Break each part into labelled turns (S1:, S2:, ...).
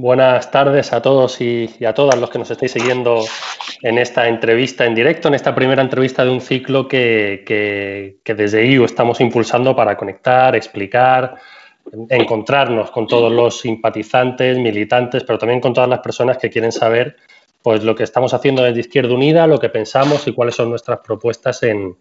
S1: buenas tardes a todos y, a todas los que nos estáis siguiendo en esta entrevista en directo, en esta primera entrevista de un ciclo que, desde IU estamos impulsando para conectar, explicar, encontrarnos con todos los simpatizantes, militantes, pero también con todas las personas que quieren saber pues, lo que estamos haciendo desde Izquierda Unida, lo que pensamos y cuáles son nuestras propuestas en,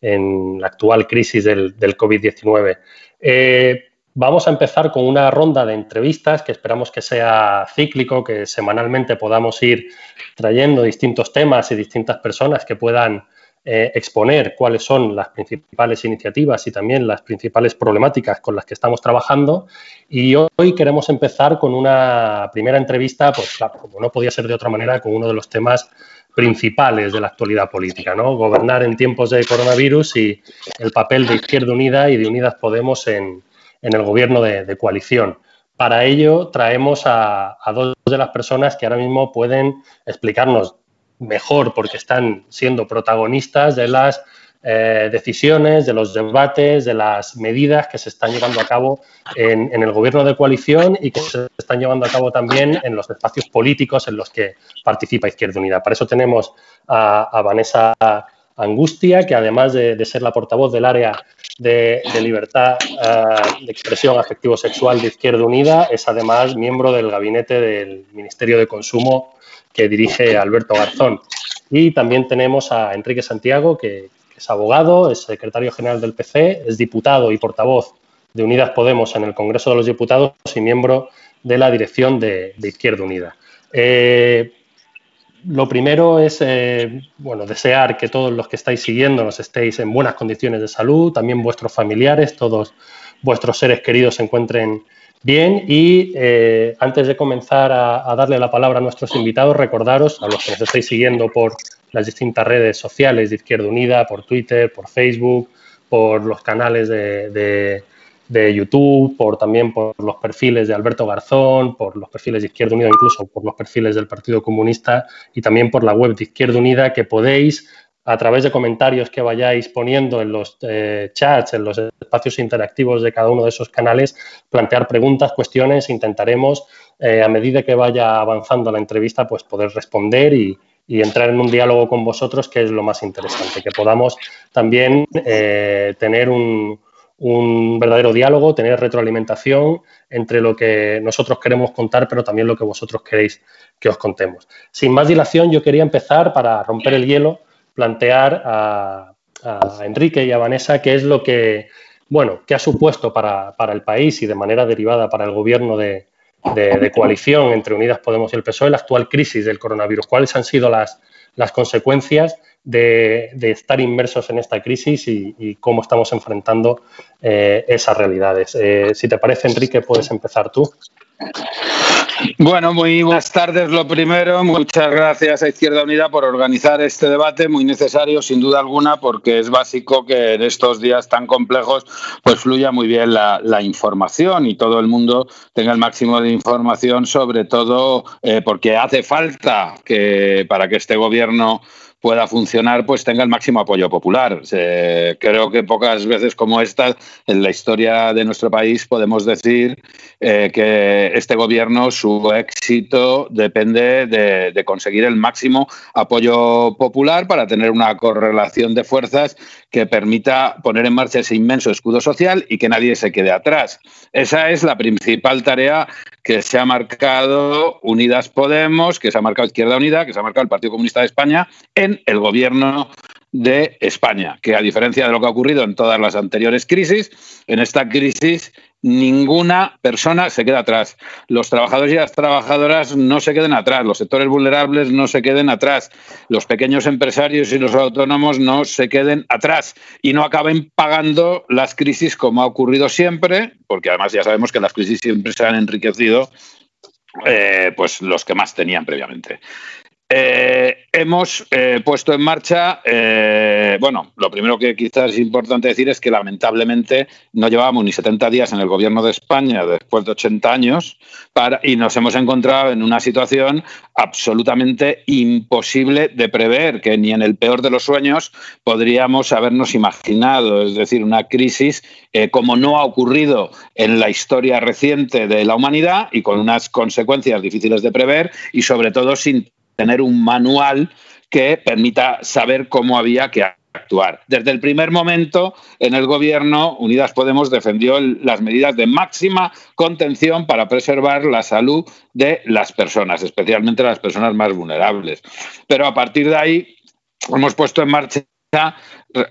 S1: la actual crisis del, COVID-19. Eh, vamos a empezar con una ronda de entrevistas que esperamos que sea cíclico, que semanalmente podamos ir trayendo distintos temas y distintas personas que puedan eh, exponer cuáles son las principales iniciativas y también las principales problemáticas con las que estamos trabajando. Y hoy queremos empezar con una primera entrevista, pues claro, como no podía ser de otra manera, con uno de los temas principales de la actualidad política, ¿no? Gobernar en tiempos de coronavirus y el papel de Izquierda Unida y de Unidas Podemos en, el gobierno de, coalición. Para ello traemos a, a, dos de las personas que ahora mismo pueden explicarnos mejor porque están siendo protagonistas de las eh, decisiones, de los debates, de las medidas que se están llevando a cabo en, el gobierno de coalición y que se están llevando a cabo también en los espacios políticos en los que participa Izquierda Unida. Para eso tenemos a, Vanessa Angustia, que además de, ser la portavoz del área de, libertad eh, de expresión afectivo-sexual de Izquierda Unida, es además miembro del gabinete del Ministerio de Consumo que dirige Alberto Garzón. Y también tenemos a Enrique Santiago, que, es abogado, es secretario general del PC, es diputado y portavoz de Unidas Podemos en el Congreso de los Diputados y miembro de la dirección de, Izquierda Unida. Eh, lo primero es eh, bueno, desear que todos los que estáis siguiéndonos estéis en buenas condiciones de salud, también vuestros familiares, todos vuestros seres queridos se encuentren Bien, y eh, antes de comenzar a, darle la palabra a nuestros invitados, recordaros, a los que nos estáis siguiendo por las distintas redes sociales de Izquierda Unida, por Twitter, por Facebook, por los canales de, YouTube, por también por los perfiles de Alberto Garzón, por los perfiles de Izquierda Unida, incluso por los perfiles del Partido Comunista y también por la web de Izquierda Unida, que podéis a través de comentarios que vayáis poniendo en los eh, chats, en los espacios interactivos de cada uno de esos canales, plantear preguntas, cuestiones, intentaremos eh, a medida que vaya avanzando la entrevista, pues poder responder y, entrar en un diálogo con vosotros, que es lo más interesante, que podamos también eh, tener un, un verdadero diálogo, tener retroalimentación entre lo que nosotros queremos contar, pero también lo que vosotros queréis que os contemos. Sin más dilación, yo quería empezar para romper el hielo plantear a, Enrique y a Vanessa qué es lo que, bueno, qué ha supuesto para, el país y de manera derivada para el gobierno de, coalición entre Unidas Podemos y el PSOE la actual crisis del coronavirus. ¿Cuáles han sido las, las consecuencias de, estar inmersos en esta crisis y, cómo estamos enfrentando eh, esas realidades? Eh, si te parece, Enrique, puedes empezar tú.
S2: Bueno, muy buenas tardes. Lo primero, muchas gracias a Izquierda Unida por organizar este debate, muy necesario sin duda alguna, porque es básico que en estos días tan complejos pues fluya muy bien la, información y todo el mundo tenga el máximo de información, sobre todo eh, porque hace falta que para que este gobierno pueda funcionar, pues tenga el máximo apoyo popular. creo que pocas veces como esta en la historia de nuestro país podemos decir eh, que este gobierno, su éxito depende de, conseguir el máximo apoyo popular para tener una correlación de fuerzas que permita poner en marcha ese inmenso escudo social y que nadie se quede atrás. Esa es la principal tarea que se ha marcado Unidas Podemos, que se ha marcado Izquierda Unida, que se ha marcado el Partido Comunista de España el gobierno de España, que a diferencia de lo que ha ocurrido en todas las anteriores crisis, en esta crisis ninguna persona se queda atrás. Los trabajadores y las trabajadoras no se queden atrás, los sectores vulnerables no se queden atrás, los pequeños empresarios y los autónomos no se queden atrás y no acaben pagando las crisis como ha ocurrido siempre, porque además ya sabemos que las crisis siempre se han enriquecido eh, pues los que más tenían previamente. Eh, hemos eh, puesto en marcha, eh, bueno, lo primero que quizás es importante decir es que lamentablemente no llevábamos ni 70 días en el gobierno de España después de 80 años para, y nos hemos encontrado en una situación absolutamente imposible de prever, que ni en el peor de los sueños podríamos habernos imaginado, es decir, una crisis como no ha ocurrido en la historia reciente de la humanidad y con unas consecuencias difíciles de prever y sobre todo sin tener un manual que permita saber cómo había que actuar. Desde el primer momento en el gobierno, Unidas Podemos defendió las medidas de máxima contención para preservar la salud de las personas, especialmente las personas más vulnerables. Pero a partir de ahí hemos puesto en marcha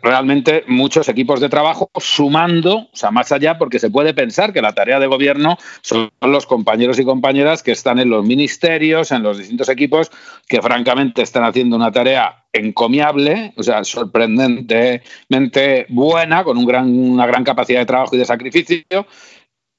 S2: realmente muchos equipos de trabajo sumando, o sea, más allá, porque se puede pensar que la tarea de gobierno son los compañeros y compañeras que están en los ministerios, en los distintos equipos, que francamente están haciendo una tarea encomiable, o sea, sorprendentemente buena, con un gran, una gran capacidad de trabajo y de sacrificio,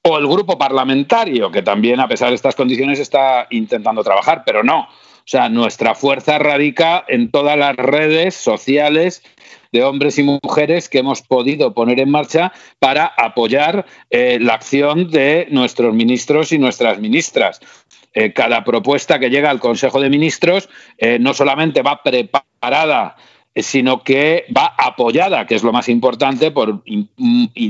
S2: o el grupo parlamentario, que también, a pesar de estas condiciones, está intentando trabajar, pero no. O sea, nuestra fuerza radica en todas las redes sociales de hombres y mujeres que hemos podido poner en marcha para apoyar eh, la acción de nuestros ministros y nuestras ministras. Eh, cada propuesta que llega al Consejo de Ministros eh, no solamente va preparada sino que va apoyada, que es lo más importante, por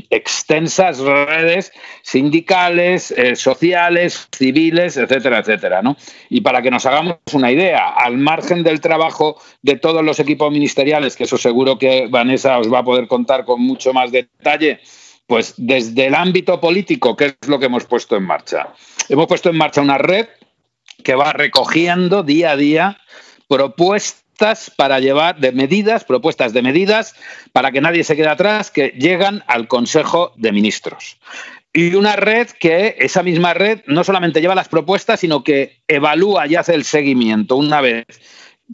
S2: extensas redes sindicales, eh, sociales, civiles, etcétera, etcétera. ¿no? Y para que nos hagamos una idea, al margen del trabajo de todos los equipos ministeriales, que eso seguro que Vanessa os va a poder contar con mucho más detalle, pues desde el ámbito político, ¿qué es lo que hemos puesto en marcha? Hemos puesto en marcha una red que va recogiendo día a día propuestas para llevar de medidas, propuestas de medidas para que nadie se quede atrás, que llegan al Consejo de Ministros. Y una red que, esa misma red, no solamente lleva las propuestas, sino que evalúa y hace el seguimiento una vez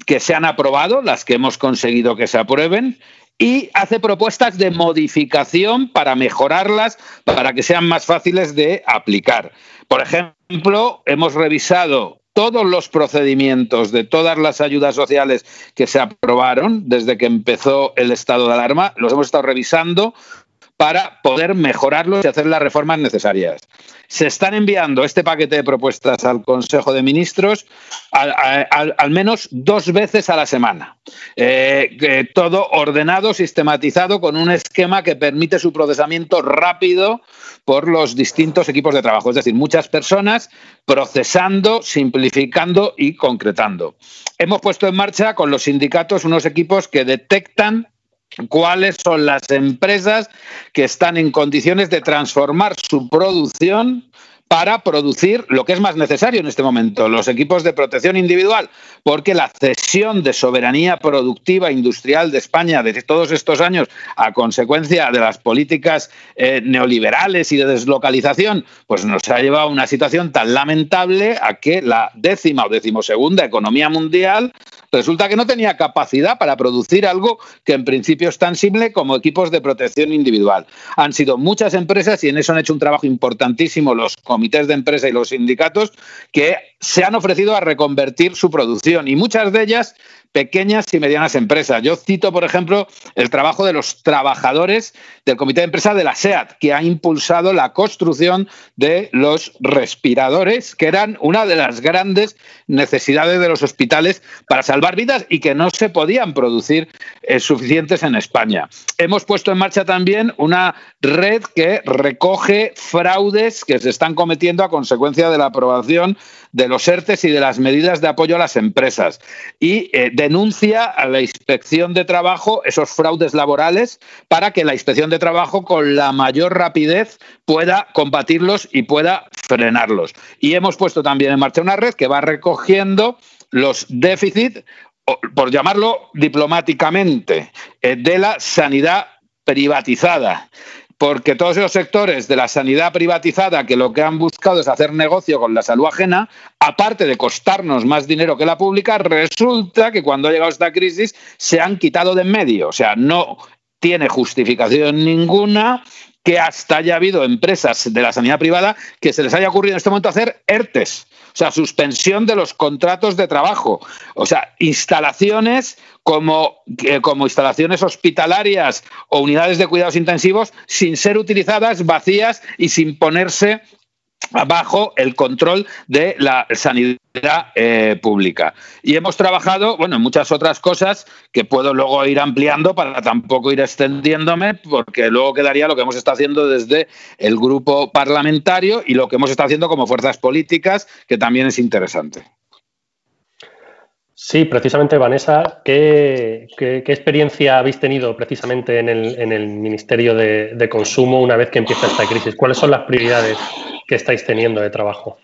S2: que se han aprobado, las que hemos conseguido que se aprueben, y hace propuestas de modificación para mejorarlas, para que sean más fáciles de aplicar. Por ejemplo, hemos revisado todos los procedimientos de todas las ayudas sociales que se aprobaron desde que empezó el estado de alarma, los hemos estado revisando para poder mejorarlos y hacer las reformas necesarias. Se están enviando este paquete de propuestas al Consejo de Ministros al, menos dos veces a la semana. Eh, todo ordenado, sistematizado, con un esquema que permite su procesamiento rápido por los distintos equipos de trabajo. Es decir, muchas personas procesando, simplificando y concretando. Hemos puesto en marcha con los sindicatos unos equipos que detectan cuáles son las empresas que están en condiciones de transformar su producción para producir lo que es más necesario en este momento, los equipos de protección individual, porque la cesión de soberanía productiva industrial de España desde todos estos años a consecuencia de las políticas eh, neoliberales y de deslocalización, pues nos ha llevado a una situación tan lamentable a que la décima o decimosegunda economía mundial resulta que no tenía capacidad para producir algo que en principio es tan simple como equipos de protección individual. Han sido muchas empresas y en eso han hecho un trabajo importantísimo los comités de empresa y los sindicatos que se han ofrecido a reconvertir su producción y muchas de ellas pequeñas y medianas empresas. Yo cito, por ejemplo, el trabajo de los trabajadores del Comité de Empresa de la SEAT, que ha impulsado la construcción de los respiradores, que eran una de las grandes necesidades de los hospitales para salvar vidas y que no se podían producir eh, suficientes en España. Hemos puesto en marcha también una red que recoge fraudes que se están cometiendo a consecuencia de la aprobación de los ERTES y de las medidas de apoyo a las empresas y eh, denuncia a la Inspección de Trabajo esos fraudes laborales para que la Inspección de Trabajo con la mayor rapidez pueda combatirlos y pueda frenarlos. Y hemos puesto también en marcha una red que va recogiendo los déficits, por llamarlo diplomáticamente, eh, de la sanidad privatizada porque todos esos sectores de la sanidad privatizada que lo que han buscado es hacer negocio con la salud ajena, aparte de costarnos más dinero que la pública, resulta que cuando ha llegado esta crisis se han quitado de en medio. O sea, no tiene justificación ninguna que hasta haya habido empresas de la sanidad privada que se les haya ocurrido en este momento hacer ERTES, o sea, suspensión de los contratos de trabajo, o sea, instalaciones como, como instalaciones hospitalarias o unidades de cuidados intensivos sin ser utilizadas, vacías y sin ponerse bajo el control de la sanidad eh, pública. Y hemos trabajado, bueno, en muchas otras cosas que puedo luego ir ampliando para tampoco ir extendiéndome, porque luego quedaría lo que hemos estado haciendo desde el grupo parlamentario y lo que hemos estado haciendo como fuerzas políticas, que también es interesante.
S1: Sí, precisamente, Vanessa, ¿qué, experiencia habéis tenido precisamente en el, Ministerio de, Consumo una vez que empieza esta crisis? ¿Cuáles son las prioridades que estáis teniendo de trabajo?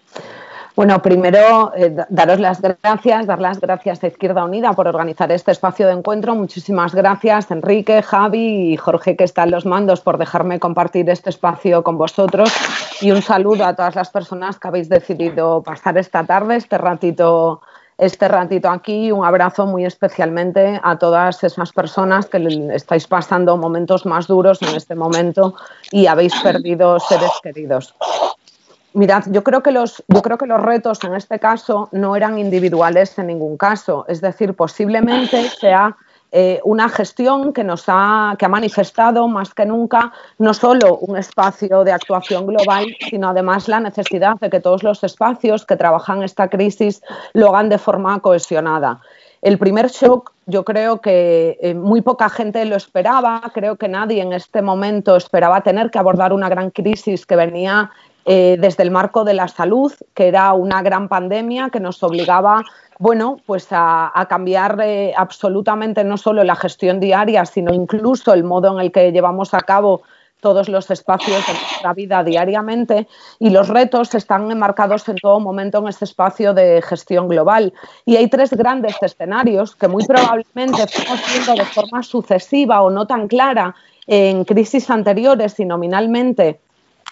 S3: Bueno, primero eh, daros las gracias, dar las gracias a Izquierda Unida por organizar este espacio de encuentro. Muchísimas gracias, Enrique, Javi y Jorge, que están los mandos, por dejarme compartir este espacio con vosotros. Y un saludo a todas las personas que habéis decidido pasar esta tarde, este ratito este ratito aquí. Un abrazo muy especialmente a todas esas personas que estáis pasando momentos más duros en este momento y habéis perdido seres queridos. Mirad, yo creo que los, yo creo que los retos en este caso no eran individuales en ningún caso. Es decir, posiblemente sea eh, una gestión que nos ha, que ha manifestado más que nunca no solo un espacio de actuación global, sino además la necesidad de que todos los espacios que trabajan esta crisis lo hagan de forma cohesionada. El primer shock yo creo que eh, muy poca gente lo esperaba, creo que nadie en este momento esperaba tener que abordar una gran crisis que venía eh, desde el marco de la salud, que era una gran pandemia que nos obligaba bueno, pues a, cambiar eh, absolutamente no solo la gestión diaria, sino incluso el modo en el que llevamos a cabo todos los espacios de nuestra vida diariamente y los retos están enmarcados en todo momento en ese espacio de gestión global. Y hay tres grandes escenarios que muy probablemente fuimos viendo de forma sucesiva o no tan clara en crisis anteriores y nominalmente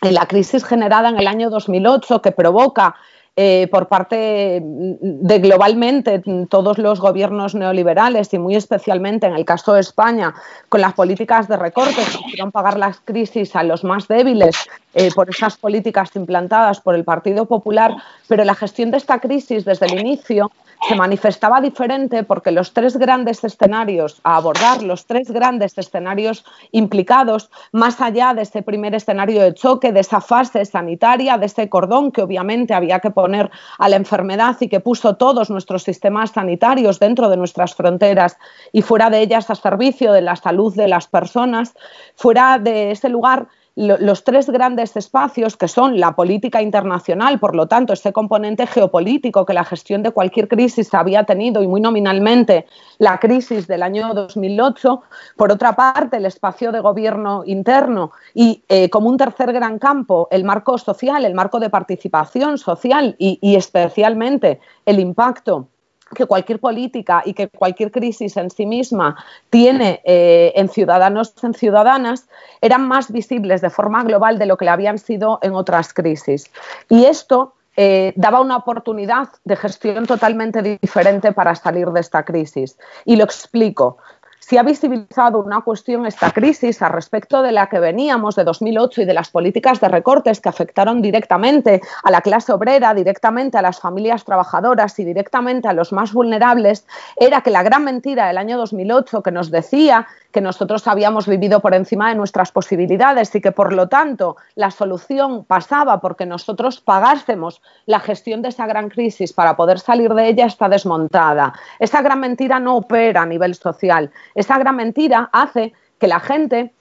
S3: en la crisis generada en el año 2008 que provoca eh, por parte de globalmente todos los gobiernos neoliberales y muy especialmente en el caso de España con las políticas de recortes que hicieron pagar las crisis a los más débiles eh, por esas políticas implantadas por el Partido Popular, pero la gestión de esta crisis desde el inicio se manifestaba diferente porque los tres grandes escenarios a abordar, los tres grandes escenarios implicados, más allá de ese primer escenario de choque, de esa fase sanitaria, de ese cordón que obviamente había que poner a la enfermedad y que puso todos nuestros sistemas sanitarios dentro de nuestras fronteras y fuera de ellas a servicio de la salud de las personas, fuera de ese lugar los tres grandes espacios que son la política internacional, por lo tanto, ese componente geopolítico que la gestión de cualquier crisis había tenido y muy nominalmente la crisis del año 2008, por otra parte, el espacio de gobierno interno y eh, como un tercer gran campo, el marco social, el marco de participación social y especialmente el impacto que cualquier política y que cualquier crisis en sí misma tiene eh, en ciudadanos en ciudadanas eran más visibles de forma global de lo que le habían sido en otras crisis. Y esto eh, daba una oportunidad de gestión totalmente diferente para salir de esta crisis. Y lo explico si ha visibilizado una cuestión esta crisis a respecto de la que veníamos de 2008 y de las políticas de recortes que afectaron directamente a la clase obrera, directamente a las familias trabajadoras y directamente a los más vulnerables, era que la gran mentira del año 2008 que nos decía que nosotros habíamos vivido por encima de nuestras posibilidades y que por lo tanto la solución pasaba porque nosotros pagásemos la gestión de esa gran crisis para poder salir de ella está desmontada. Esa gran mentira no opera a nivel social. Esa gran mentira hace que la gente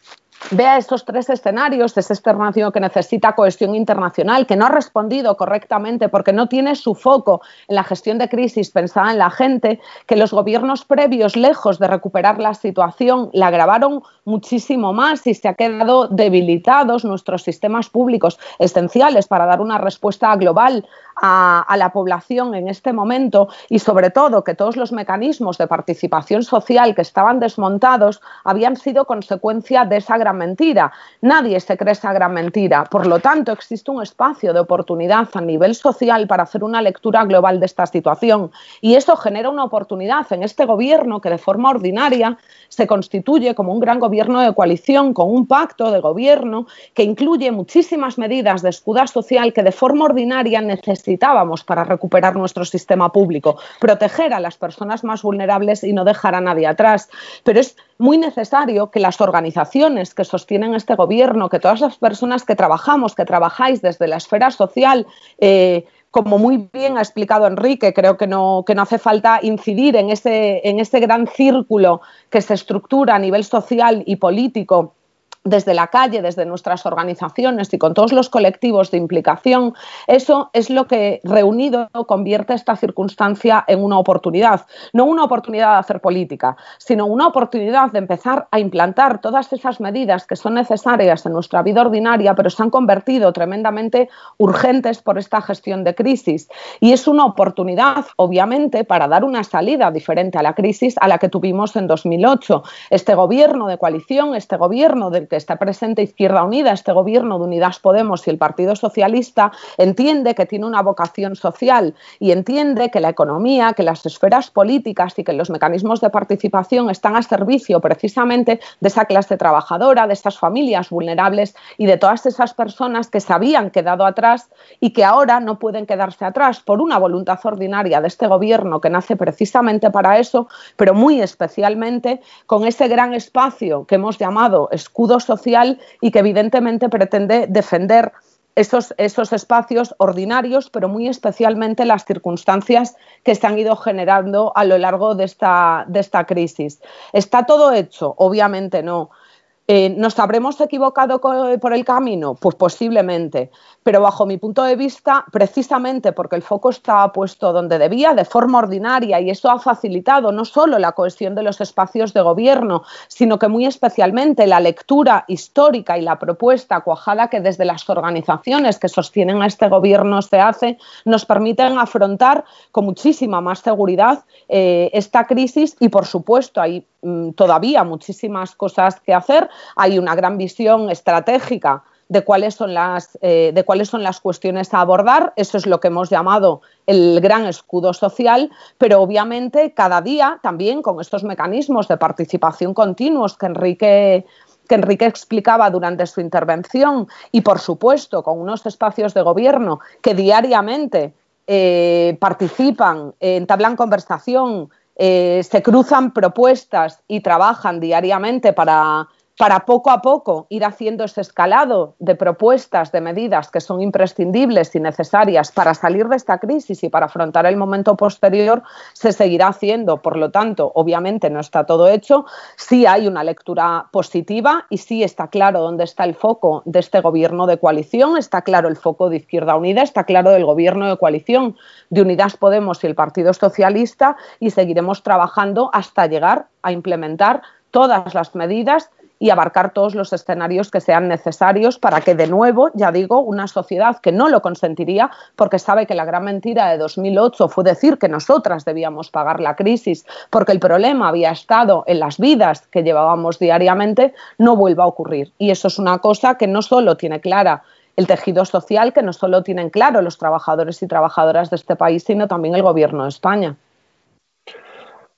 S3: vea estos tres escenarios, ese externación que necesita cohesión internacional, que no ha respondido correctamente porque no tiene su foco en la gestión de crisis pensada en la gente, que los gobiernos previos, lejos de recuperar la situación, la agravaron muchísimo más y se ha quedado debilitados nuestros sistemas públicos esenciales para dar una respuesta global a, la población en este momento y sobre todo que todos los mecanismos de participación social que estaban desmontados habían sido consecuencia de esa gran mentira. Nadie se cree esa gran mentira. Por lo tanto, existe un espacio de oportunidad a nivel social para hacer una lectura global de esta situación y eso genera una oportunidad en este gobierno que de forma ordinaria se constituye como un gran gobierno de coalición con un pacto de gobierno que incluye muchísimas medidas de escuda social que de forma ordinaria necesitábamos para recuperar nuestro sistema público, proteger a las personas más vulnerables y no dejar a nadie atrás. Pero es muy necesario que las organizaciones que sostienen este gobierno, que todas las personas que trabajamos, que trabajáis desde la esfera social, eh, como muy bien ha explicado Enrique, creo que no, que no hace falta incidir en ese, en ese gran círculo que se estructura a nivel social y político desde la calle, desde nuestras organizaciones y con todos los colectivos de implicación, eso es lo que reunido convierte esta circunstancia en una oportunidad. No una oportunidad de hacer política, sino una oportunidad de empezar a implantar todas esas medidas que son necesarias en nuestra vida ordinaria, pero se han convertido tremendamente urgentes por esta gestión de crisis. Y es una oportunidad, obviamente, para dar una salida diferente a la crisis a la que tuvimos en 2008. Este gobierno de coalición, este gobierno del que está presente Izquierda Unida, este gobierno de Unidas Podemos y el Partido Socialista, entiende que tiene una vocación social y entiende que la economía, que las esferas políticas y que los mecanismos de participación están a servicio precisamente de esa clase trabajadora, de esas familias vulnerables y de todas esas personas que se habían quedado atrás y que ahora no pueden quedarse atrás por una voluntad ordinaria de este gobierno que nace precisamente para eso, pero muy especialmente con ese gran espacio que hemos llamado escudo social y que evidentemente pretende defender esos, esos, espacios ordinarios, pero muy especialmente las circunstancias que se han ido generando a lo largo de esta, de esta crisis. ¿Está todo hecho? Obviamente no. Eh, ¿Nos habremos equivocado por el camino? Pues posiblemente, pero bajo mi punto de vista, precisamente porque el foco está puesto donde debía, de forma ordinaria, y eso ha facilitado no solo la cohesión de los espacios de gobierno, sino que muy especialmente la lectura histórica y la propuesta cuajada que desde las organizaciones que sostienen a este gobierno se hace, nos permiten afrontar con muchísima más seguridad eh, esta crisis. Y, por supuesto, hay mm, todavía muchísimas cosas que hacer. Hay una gran visión estratégica de cuáles son las eh, de cuáles son las cuestiones a abordar. Eso es lo que hemos llamado el gran escudo social pero obviamente cada día también con estos mecanismos de participación continuos que Enrique que Enrique explicaba durante su intervención y por supuesto con unos espacios de gobierno que diariamente eh, participan entablan conversación eh, se cruzan propuestas y trabajan diariamente para para poco a poco ir haciendo ese escalado de propuestas, de medidas que son imprescindibles y necesarias para salir de esta crisis y para afrontar el momento posterior, se seguirá haciendo. Por lo tanto, obviamente no está todo hecho, sí hay una lectura positiva y sí está claro dónde está el foco de este gobierno de coalición, está claro el foco de Izquierda Unida, está claro el gobierno de coalición de Unidas Podemos y el Partido Socialista y seguiremos trabajando hasta llegar a implementar todas las medidas y abarcar todos los escenarios que sean necesarios para que, de nuevo, ya digo, una sociedad que no lo consentiría, porque sabe que la gran mentira de 2008 fue decir que nosotras debíamos pagar la crisis, porque el problema había estado en las vidas que llevábamos diariamente, no vuelva a ocurrir. Y eso es una cosa que no solo tiene clara el tejido social, que no solo tienen claro los trabajadores y trabajadoras de este país, sino también el Gobierno de España.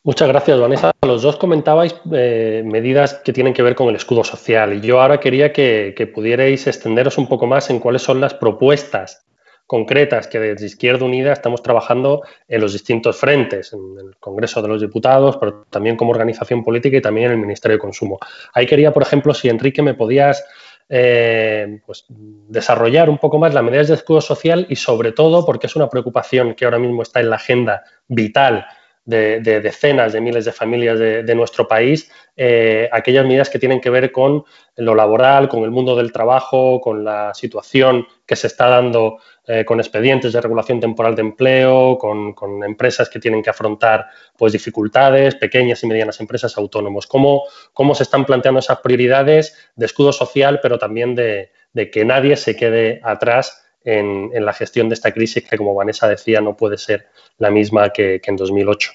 S1: Muchas gracias, Vanessa. Los dos comentabais eh, medidas que tienen que ver con el escudo social y yo ahora quería que, pudierais extenderos un poco más en cuáles son las propuestas concretas que desde Izquierda Unida estamos trabajando en los distintos frentes, en el Congreso de los Diputados, pero también como organización política y también en el Ministerio de Consumo. Ahí quería, por ejemplo, si Enrique me podías eh, pues, desarrollar un poco más las medidas de escudo social y sobre todo porque es una preocupación que ahora mismo está en la agenda vital de, decenas de miles de familias de, nuestro país, eh, aquellas medidas que tienen que ver con lo laboral, con el mundo del trabajo, con la situación que se está dando eh, con expedientes de regulación temporal de empleo, con, empresas que tienen que afrontar pues, dificultades, pequeñas y medianas empresas autónomos. ¿Cómo, ¿Cómo se están planteando esas prioridades de escudo social, pero también de, que nadie se quede atrás en, la gestión de esta crisis que, como Vanessa decía, no puede ser la misma que, en 2008.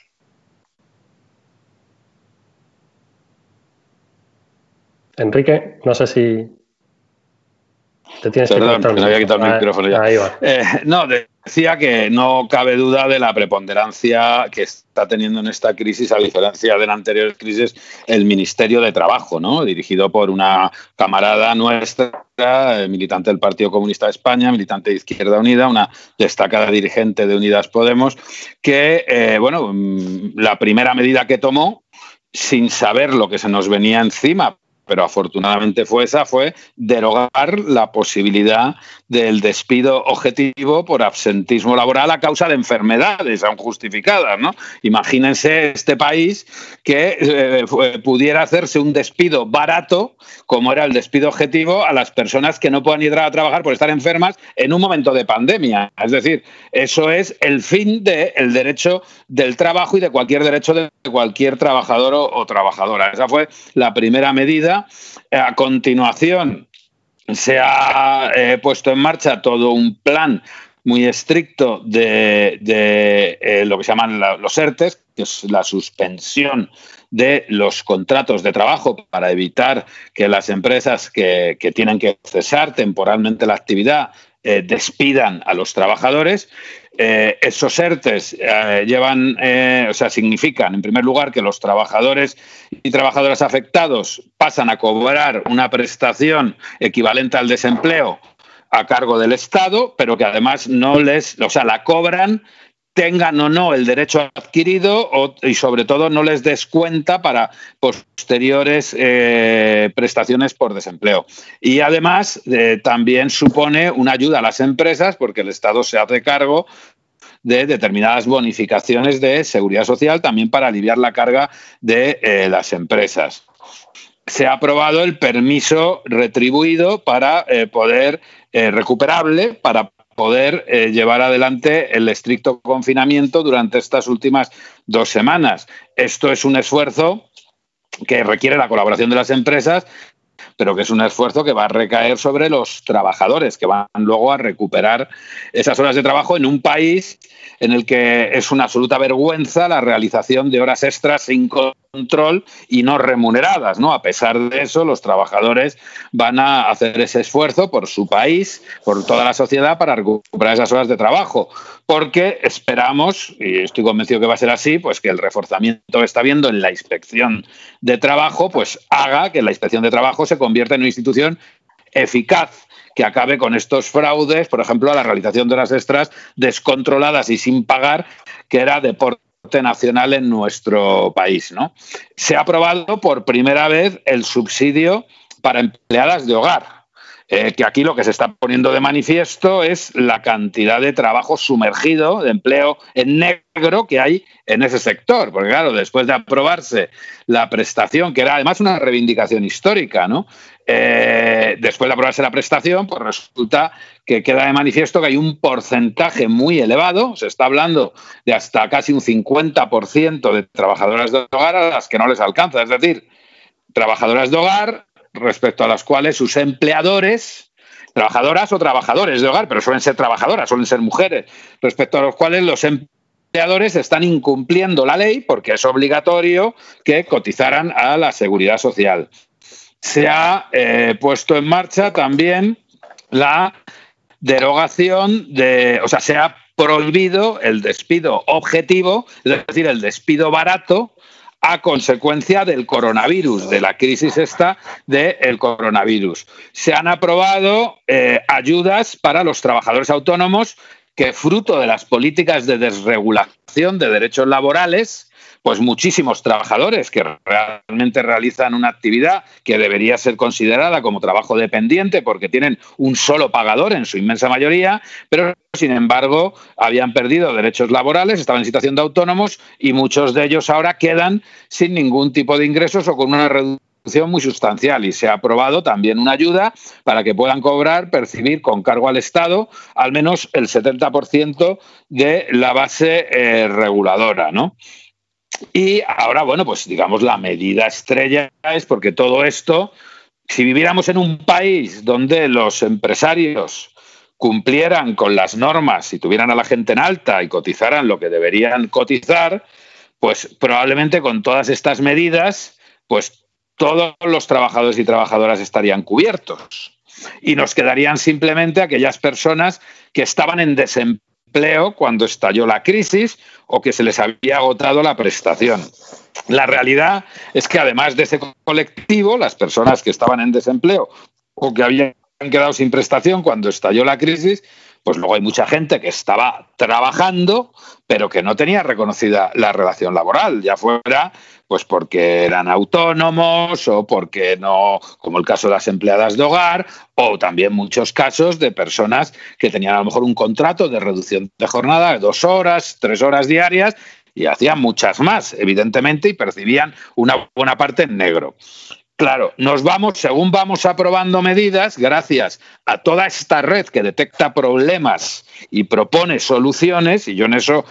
S1: Enrique, no sé si
S2: te tienes Perdón, que, me había quitado el micrófono ya. Ahí va. Eh, no, decía que no cabe duda de la preponderancia que está teniendo en esta crisis, a diferencia de la anterior crisis, el Ministerio de Trabajo, ¿no? dirigido por una camarada nuestra, eh, militante del Partido Comunista de España, militante de Izquierda Unida, una destacada dirigente de Unidas Podemos, que, eh, bueno, mm, la primera medida que tomó, sin saber lo que se nos venía encima, pero afortunadamente fue esa, fue derogar la posibilidad del despido objetivo por absentismo laboral a causa de enfermedades aún justificadas. ¿no? Imagínense este país que eh, pudiera hacerse un despido barato, como era el despido objetivo, a las personas que no puedan ir a trabajar por estar enfermas en un momento de pandemia. Es decir, eso es el fin del derecho del trabajo y de cualquier derecho de cualquier trabajador o trabajadora. Esa fue la primera medida a continuación, se ha eh, puesto en marcha todo un plan muy estricto de, eh, lo que se llaman los ERTES, que es la suspensión de los contratos de trabajo para evitar que las empresas que, tienen que cesar temporalmente la actividad eh, despidan a los trabajadores. Eh, esos ERTES eh, llevan, o sea, significan, en primer lugar, que los trabajadores y trabajadoras afectados pasan a cobrar una prestación equivalente al desempleo a cargo del Estado, pero que además no les, o sea, la cobran tengan o no el derecho adquirido y sobre todo no les descuenta para posteriores eh, prestaciones por desempleo. Y además eh, también supone una ayuda a las empresas porque el Estado se hace cargo de determinadas bonificaciones de seguridad social también para aliviar la carga de eh, las empresas. Se ha aprobado el permiso retribuido para poder recuperable para poder eh, llevar adelante el estricto confinamiento durante estas últimas dos semanas. Esto es un esfuerzo que requiere la colaboración de las empresas, pero que es un esfuerzo que va a recaer sobre los trabajadores, que van luego a recuperar esas horas de trabajo en un país en el que es una absoluta vergüenza la realización de horas extras sin control y no remuneradas, ¿no? A pesar de eso, los trabajadores van a hacer ese esfuerzo por su país, por toda la sociedad para recuperar esas horas de trabajo, porque esperamos, y estoy convencido que va a ser así, pues que el reforzamiento que está viendo en la inspección de trabajo, pues haga que la inspección de trabajo se convierta en una institución eficaz que acabe con estos fraudes, por ejemplo, a la realización de horas extras descontroladas y sin pagar, que era deporte nacional en nuestro país. ¿no? Se ha aprobado por primera vez el subsidio para empleadas de hogar. Eh, que aquí lo que se está poniendo de manifiesto es la cantidad de trabajo sumergido, de empleo en negro que hay en ese sector. Porque claro, después de aprobarse la prestación, que era además una reivindicación histórica, ¿no? Eh, después de aprobarse la prestación, pues resulta que queda de manifiesto que hay un porcentaje muy elevado, se está hablando de hasta casi un 50% de trabajadoras de hogar a las que no les alcanza. Es decir, trabajadoras de hogar respecto a las cuales sus empleadores, trabajadoras o trabajadores de hogar, pero suelen ser trabajadoras, suelen ser mujeres, respecto a los cuales los empleadores están incumpliendo la ley porque es obligatorio que cotizaran a la seguridad social. Se ha eh, puesto en marcha también la derogación de, o sea, se ha prohibido el despido objetivo, es decir, el despido barato a consecuencia del coronavirus, de la crisis esta del coronavirus. Se han aprobado eh, ayudas para los trabajadores autónomos que fruto de las políticas de desregulación de derechos laborales pues muchísimos trabajadores que realmente realizan una actividad que debería ser considerada como trabajo dependiente porque tienen un solo pagador en su inmensa mayoría, pero sin embargo habían perdido derechos laborales, estaban en situación de autónomos y muchos de ellos ahora quedan sin ningún tipo de ingresos o con una reducción muy sustancial y se ha aprobado también una ayuda para que puedan cobrar, percibir con cargo al Estado al menos el 70% de la base eh, reguladora, ¿no? Y ahora, bueno, pues digamos la medida estrella es porque todo esto, si viviéramos en un país donde los empresarios cumplieran con las normas y tuvieran a la gente en alta y cotizaran lo que deberían cotizar, pues probablemente con todas estas medidas, pues todos los trabajadores y trabajadoras estarían cubiertos. Y nos quedarían simplemente aquellas personas que estaban en desempleo cuando estalló la crisis o que se les había agotado la prestación. La realidad es que además de ese colectivo, las personas que estaban en desempleo o que habían quedado sin prestación cuando estalló la crisis, pues luego hay mucha gente que estaba trabajando, pero que no tenía reconocida la relación laboral, ya fuera pues porque eran autónomos o porque no, como el caso de las empleadas de hogar, o también muchos casos de personas que tenían a lo mejor un contrato de reducción de jornada de dos horas, tres horas diarias y hacían muchas más, evidentemente, y percibían una buena parte en negro. Claro, nos vamos, según vamos aprobando medidas, gracias a toda esta red que detecta problemas y propone soluciones, y yo en eso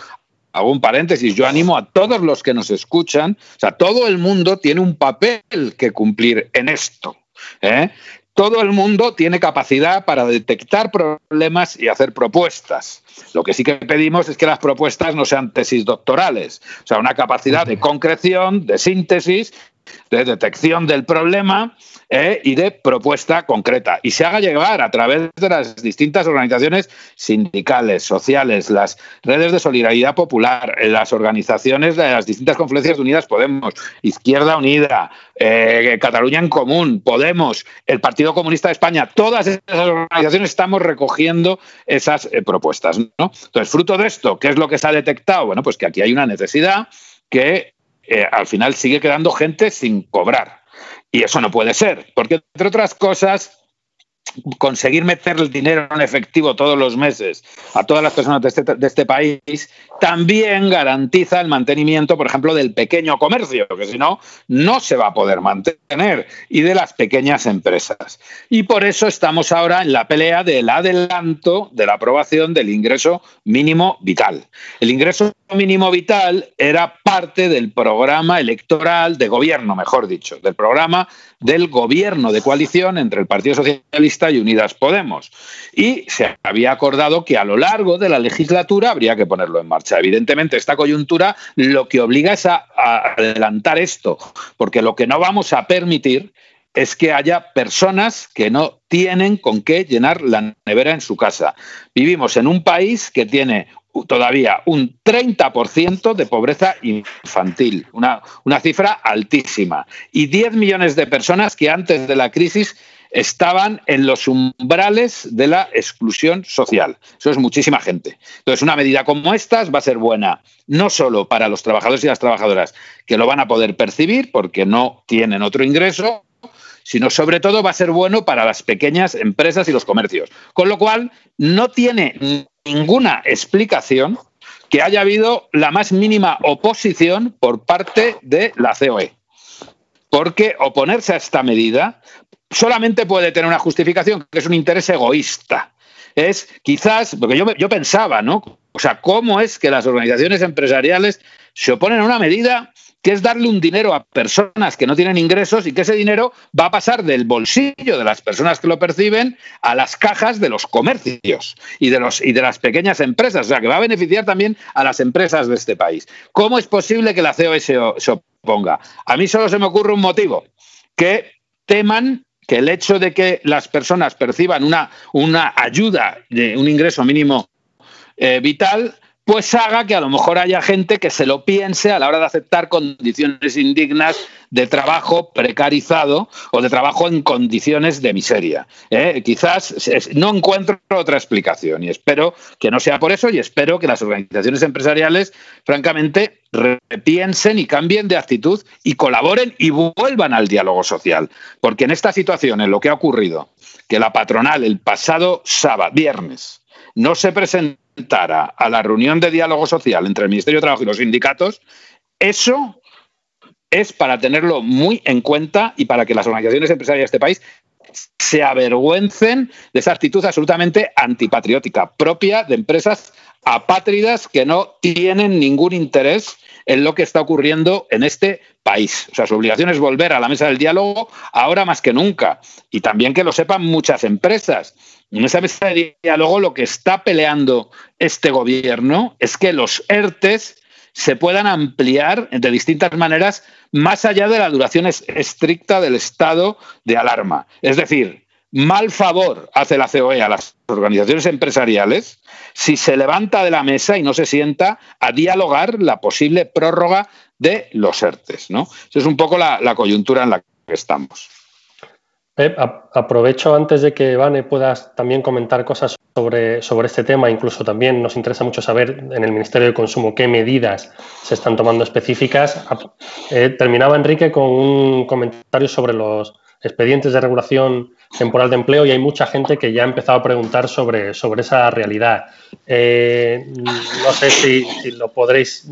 S2: hago un paréntesis, yo animo a todos los que nos escuchan, o sea, todo el mundo tiene un papel que cumplir en esto. ¿eh? Todo el mundo tiene capacidad para detectar problemas y hacer propuestas. Lo que sí que pedimos es que las propuestas no sean tesis doctorales, o sea, una capacidad de concreción, de síntesis de detección del problema eh, y de propuesta concreta. Y se haga llegar a través de las distintas organizaciones sindicales, sociales, las redes de solidaridad popular, eh, las organizaciones de las distintas confluencias Unidas Podemos, Izquierda Unida, eh, Cataluña en Común, Podemos, el Partido Comunista de España, todas esas organizaciones estamos recogiendo esas propuestas. Entonces, fruto de esto, ¿qué es lo que se ha detectado? Bueno, pues que aquí hay una necesidad que eh, al final sigue quedando gente sin cobrar. Y eso no puede ser, porque entre otras cosas, conseguir meter el dinero en efectivo todos los meses a todas las personas de este, de este, país también garantiza el mantenimiento, por ejemplo, del pequeño comercio, que si no, no se va a poder mantener, y de las pequeñas empresas. Y por eso estamos ahora en la pelea del adelanto de la aprobación del ingreso mínimo vital. El ingreso mínimo vital era parte del programa electoral de gobierno, mejor dicho, del programa del gobierno de coalición entre el Partido Socialista y Unidas Podemos. Y se había acordado que a lo largo de la legislatura habría que ponerlo en marcha. Evidentemente, esta coyuntura lo que obliga es a, adelantar esto, porque lo que no vamos a permitir es que haya personas que no tienen con qué llenar la nevera en su casa. Vivimos en un país que tiene todavía un 30% de pobreza infantil, una, una, cifra altísima, y 10 millones de personas que antes de la crisis estaban en los umbrales de la exclusión social. Eso es muchísima gente. Entonces, una medida como esta va a ser buena no solo para los trabajadores y las trabajadoras que lo van a poder percibir porque no tienen otro ingreso, sino sobre todo va a ser bueno para las pequeñas empresas y los comercios. Con lo cual, no tiene ninguna explicación que haya habido la más mínima oposición por parte de la COE. Porque oponerse a esta medida solamente puede tener una justificación, que es un interés egoísta. Es quizás, porque yo, yo pensaba, ¿no? O sea, ¿cómo es que las organizaciones empresariales se oponen a una medida que es darle un dinero a personas que no tienen ingresos y que ese dinero va a pasar del bolsillo de las personas que lo perciben a las cajas de los comercios y de, los, y de las pequeñas empresas. O sea, que va a beneficiar también a las empresas de este país. ¿Cómo es posible que la COE se, oponga? A mí solo se me ocurre un motivo, que teman que el hecho de que las personas perciban una, una ayuda de un ingreso mínimo eh, vital pues haga que a lo mejor haya gente que se lo piense a la hora de aceptar condiciones indignas de trabajo precarizado o de trabajo en condiciones de miseria. ¿eh? Quizás no encuentro otra explicación y espero que no sea por eso y espero que las organizaciones empresariales, francamente, repiensen y cambien de actitud y colaboren y vuelvan al diálogo social. Porque en esta situación, en lo que ha ocurrido, que la patronal el pasado sábado, viernes, no se presentó a la reunión de diálogo social entre el Ministerio de Trabajo y los sindicatos, eso es para tenerlo muy en cuenta y para que las organizaciones empresariales de este país se avergüencen de esa actitud absolutamente antipatriótica, propia de empresas apátridas que no tienen ningún interés en lo que está ocurriendo en este país. O sea, su obligación es volver a la mesa del diálogo ahora más que nunca. Y también que lo sepan muchas empresas. En esa mesa de diálogo lo que está peleando este gobierno es que los ERTES se puedan ampliar de distintas maneras más allá de la duración estricta del estado de alarma. Es decir, mal favor hace la COE a las organizaciones empresariales si se levanta de la mesa y no se sienta a dialogar la posible prórroga de los ERTES. ¿no? Esa es un poco la, coyuntura en la que estamos.
S1: Aprovecho antes de que Vane puedas también comentar cosas sobre, sobre este tema. Incluso también nos interesa mucho saber en el Ministerio de Consumo qué medidas se están tomando específicas. Eh, terminaba Enrique con un comentario sobre los expedientes de regulación temporal de empleo y hay mucha gente que ya ha empezado a preguntar sobre, sobre esa realidad. Eh, no sé si, lo podréis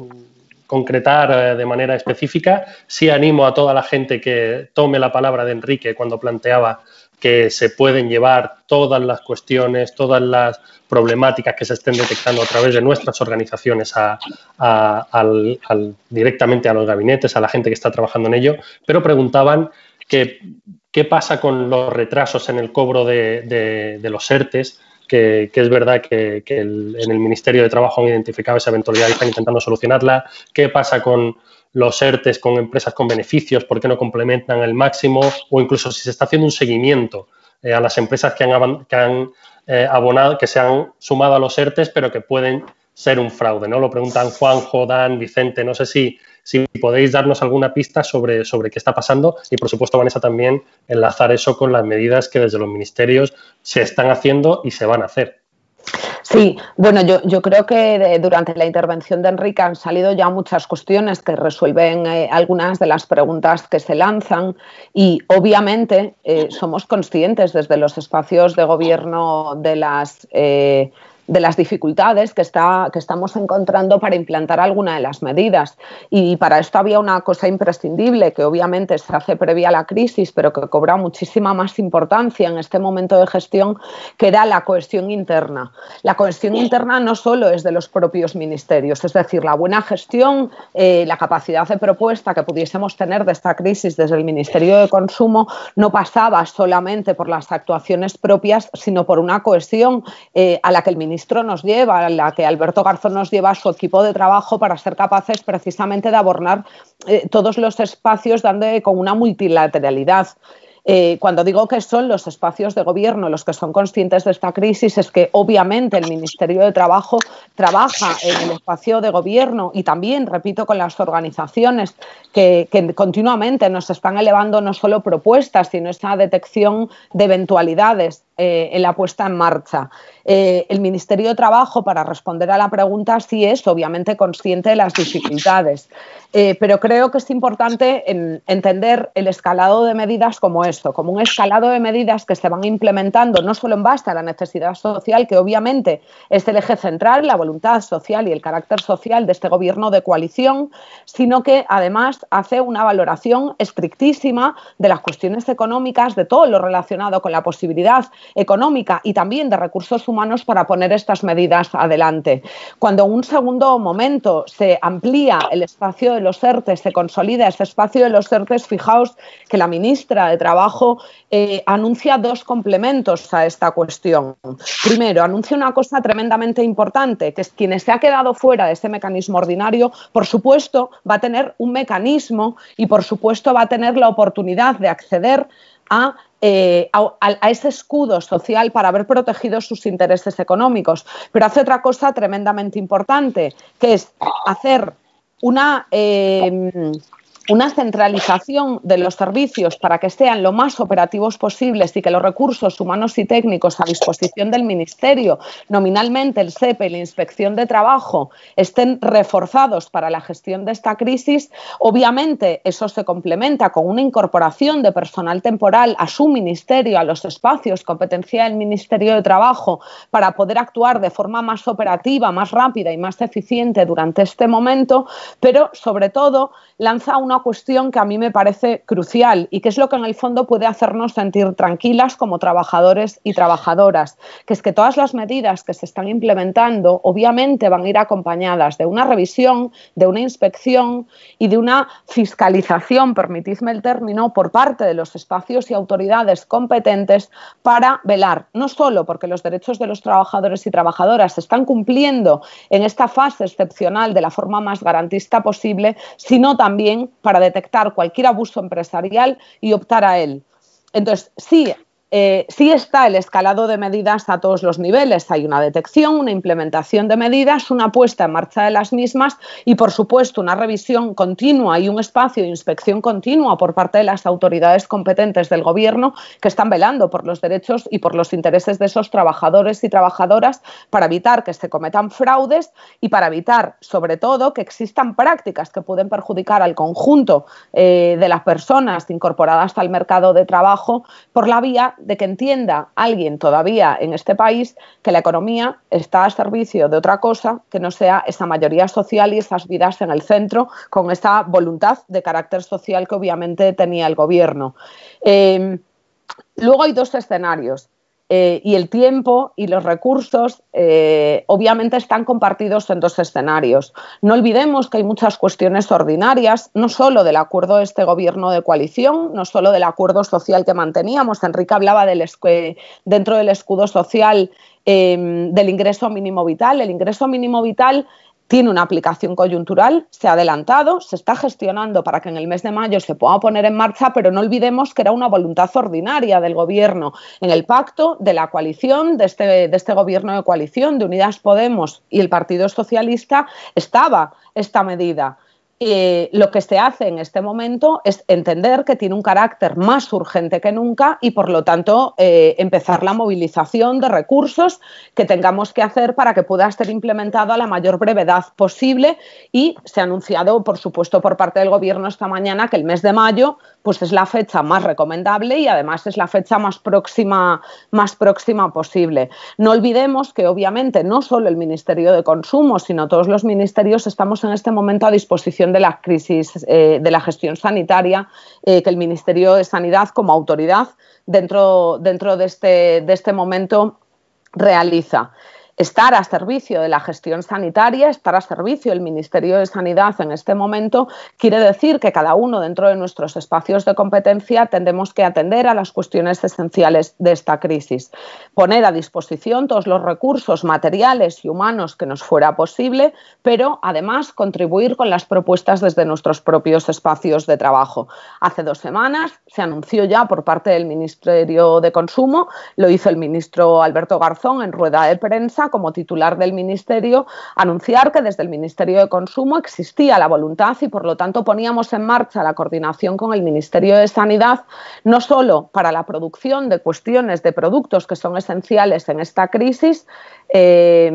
S1: concretar eh, de manera específica. Sí animo a toda la gente que tome la palabra de Enrique cuando planteaba que se pueden llevar todas las cuestiones, todas las problemáticas que se estén detectando a través de nuestras organizaciones directamente a los gabinetes, a la gente que está trabajando en ello, pero preguntaban ¿Qué pasa con los retrasos en el cobro de, los ERTES? Que, es verdad que, en el Ministerio de Trabajo han identificado esa eventualidad y están intentando solucionarla. ¿Qué pasa con los ERTES con empresas con beneficios? ¿Por qué no complementan el máximo? O incluso si se está haciendo un seguimiento eh, a las empresas que han, eh, abonado, que se han sumado a los ERTES, pero que pueden ser un fraude, ¿no? Lo preguntan Juanjo, Dan, Vicente, no sé si, si podéis darnos alguna pista sobre, sobre qué está pasando y, por supuesto, Vanessa, también enlazar eso con las medidas que desde los ministerios se están haciendo y se van a hacer.
S3: Sí, bueno, yo, yo creo que durante la intervención de Enrique han salido ya muchas cuestiones que resuelven eh, algunas de las preguntas que se lanzan y obviamente eh, somos conscientes desde los espacios de gobierno de las... Eh, de las dificultades que, está, que estamos encontrando para implantar alguna de las medidas. Y para esto había una cosa imprescindible que obviamente se hace previa a la crisis, pero que cobra muchísima más importancia en este momento de gestión, que era la cohesión interna. La cohesión interna no solo es de los propios ministerios, es decir, la buena gestión, eh, la capacidad de propuesta que pudiésemos tener de esta crisis desde el Ministerio de Consumo no pasaba solamente por las actuaciones propias, sino por una cohesión eh, a la que el Ministerio ministro nos lleva, la que Alberto Garzón nos lleva a su equipo de trabajo para ser capaces precisamente de abordar eh, todos los espacios dando con una multilateralidad. Eh, cuando digo que son los espacios de gobierno los que son conscientes de esta crisis, es que obviamente el Ministerio de Trabajo trabaja en el espacio de gobierno y también, repito, con las organizaciones que, continuamente nos están elevando no solo propuestas, sino esa detección de eventualidades eh, en la puesta en marcha. Eh, el Ministerio de Trabajo, para responder a la pregunta, sí es obviamente consciente de las dificultades, eh, pero creo que es importante entender el escalado de medidas como esto, como un escalado de medidas que se van implementando no solo en base a la necesidad social, que obviamente es el eje central, la voluntad social y el carácter social de este gobierno de coalición, sino que además hace una valoración estrictísima de las cuestiones económicas, de todo lo relacionado con la posibilidad económica y también de recursos humanos para poner estas medidas adelante. Cuando en un segundo momento se amplía el espacio de los ERTES, se consolida ese espacio de los ERTES, fijaos que la ministra de Trabajo eh, anuncia dos complementos a esta cuestión. Primero, anuncia una cosa tremendamente importante, que es quienes se ha quedado fuera de ese mecanismo ordinario, por supuesto, va a tener un mecanismo y, por supuesto, va a tener la oportunidad de acceder eh, a, ese escudo social para haber protegido sus intereses económicos. Pero hace otra cosa tremendamente importante, que es hacer una eh, una centralización de los servicios para que sean lo más operativos posibles y que los recursos humanos y técnicos a disposición del Ministerio, nominalmente el SEPE y la Inspección de Trabajo, estén reforzados para la gestión de esta crisis, obviamente eso se complementa con una incorporación de personal temporal a su ministerio, a los espacios competencia del Ministerio de Trabajo, para poder actuar de forma más operativa, más rápida y más eficiente durante este momento, pero sobre todo lanza una una cuestión que a mí me parece crucial y que es lo que en el fondo puede hacernos sentir tranquilas como trabajadores y trabajadoras, que es que todas las medidas que se están implementando obviamente van a ir acompañadas de una revisión, de una inspección y de una fiscalización, permitidme el término, por parte de los espacios y autoridades competentes para velar no solo porque los derechos de los trabajadores y trabajadoras se están cumpliendo en esta fase excepcional de la forma más garantista posible, sino también para detectar cualquier abuso empresarial y optar a él. Entonces, sí, eh, sí está el escalado de medidas a todos los niveles. Hay una detección, una implementación de medidas, una puesta en marcha de las mismas y, por supuesto, una revisión continua y un espacio de inspección continua por parte de las autoridades competentes del Gobierno que están velando por los derechos y por los intereses de esos trabajadores y trabajadoras para evitar que se cometan fraudes y para evitar, sobre todo, que existan prácticas que pueden perjudicar al conjunto eh, de las personas incorporadas al mercado de trabajo por la vía de que entienda alguien todavía en este país que la economía está a servicio de otra cosa que no sea esa mayoría social y esas vidas en el centro con esa voluntad de carácter social que obviamente tenía el gobierno. Eh, luego hay dos escenarios. Eh, y el tiempo y los recursos eh, obviamente están compartidos en dos escenarios. No olvidemos que hay muchas cuestiones ordinarias, no solo del acuerdo de este gobierno de coalición, no solo del acuerdo social que manteníamos. Enrique hablaba del dentro del escudo social eh, del ingreso mínimo vital. El ingreso mínimo vital tiene una aplicación coyuntural, se ha adelantado, se está gestionando para que en el mes de mayo se pueda poner en marcha, pero no olvidemos que era una voluntad ordinaria del Gobierno. En el pacto de la coalición, de este, de este Gobierno de coalición, de Unidas Podemos y el Partido Socialista, estaba esta medida. Eh, lo que se hace en este momento es entender que tiene un carácter más urgente que nunca y, por lo tanto, eh, empezar la movilización de recursos que tengamos que hacer para que pueda ser implementado a la mayor brevedad posible. Y se ha anunciado, por supuesto, por parte del Gobierno esta mañana que el mes de mayo pues es la fecha más recomendable y además es la fecha más próxima, más próxima posible. No olvidemos que, obviamente, no solo el Ministerio de Consumo, sino todos los ministerios estamos en este momento a disposición de la crisis eh, de la gestión sanitaria eh, que el Ministerio de Sanidad como autoridad dentro, dentro de, este, de este momento realiza estar a servicio de la gestión sanitaria, estar a servicio del Ministerio de Sanidad en este momento, quiere decir que cada uno dentro de nuestros espacios de competencia tendremos que atender a las cuestiones esenciales de esta crisis, poner a disposición todos los recursos materiales y humanos que nos fuera posible, pero además contribuir con las propuestas desde nuestros propios espacios de trabajo. Hace dos semanas se anunció ya por parte del Ministerio de Consumo, lo hizo el ministro Alberto Garzón en rueda de prensa, como titular del Ministerio, anunciar que desde el Ministerio de Consumo existía la voluntad y, por lo tanto, poníamos en marcha la coordinación con el Ministerio de Sanidad, no solo para la producción de cuestiones de productos que son esenciales en esta crisis, eh,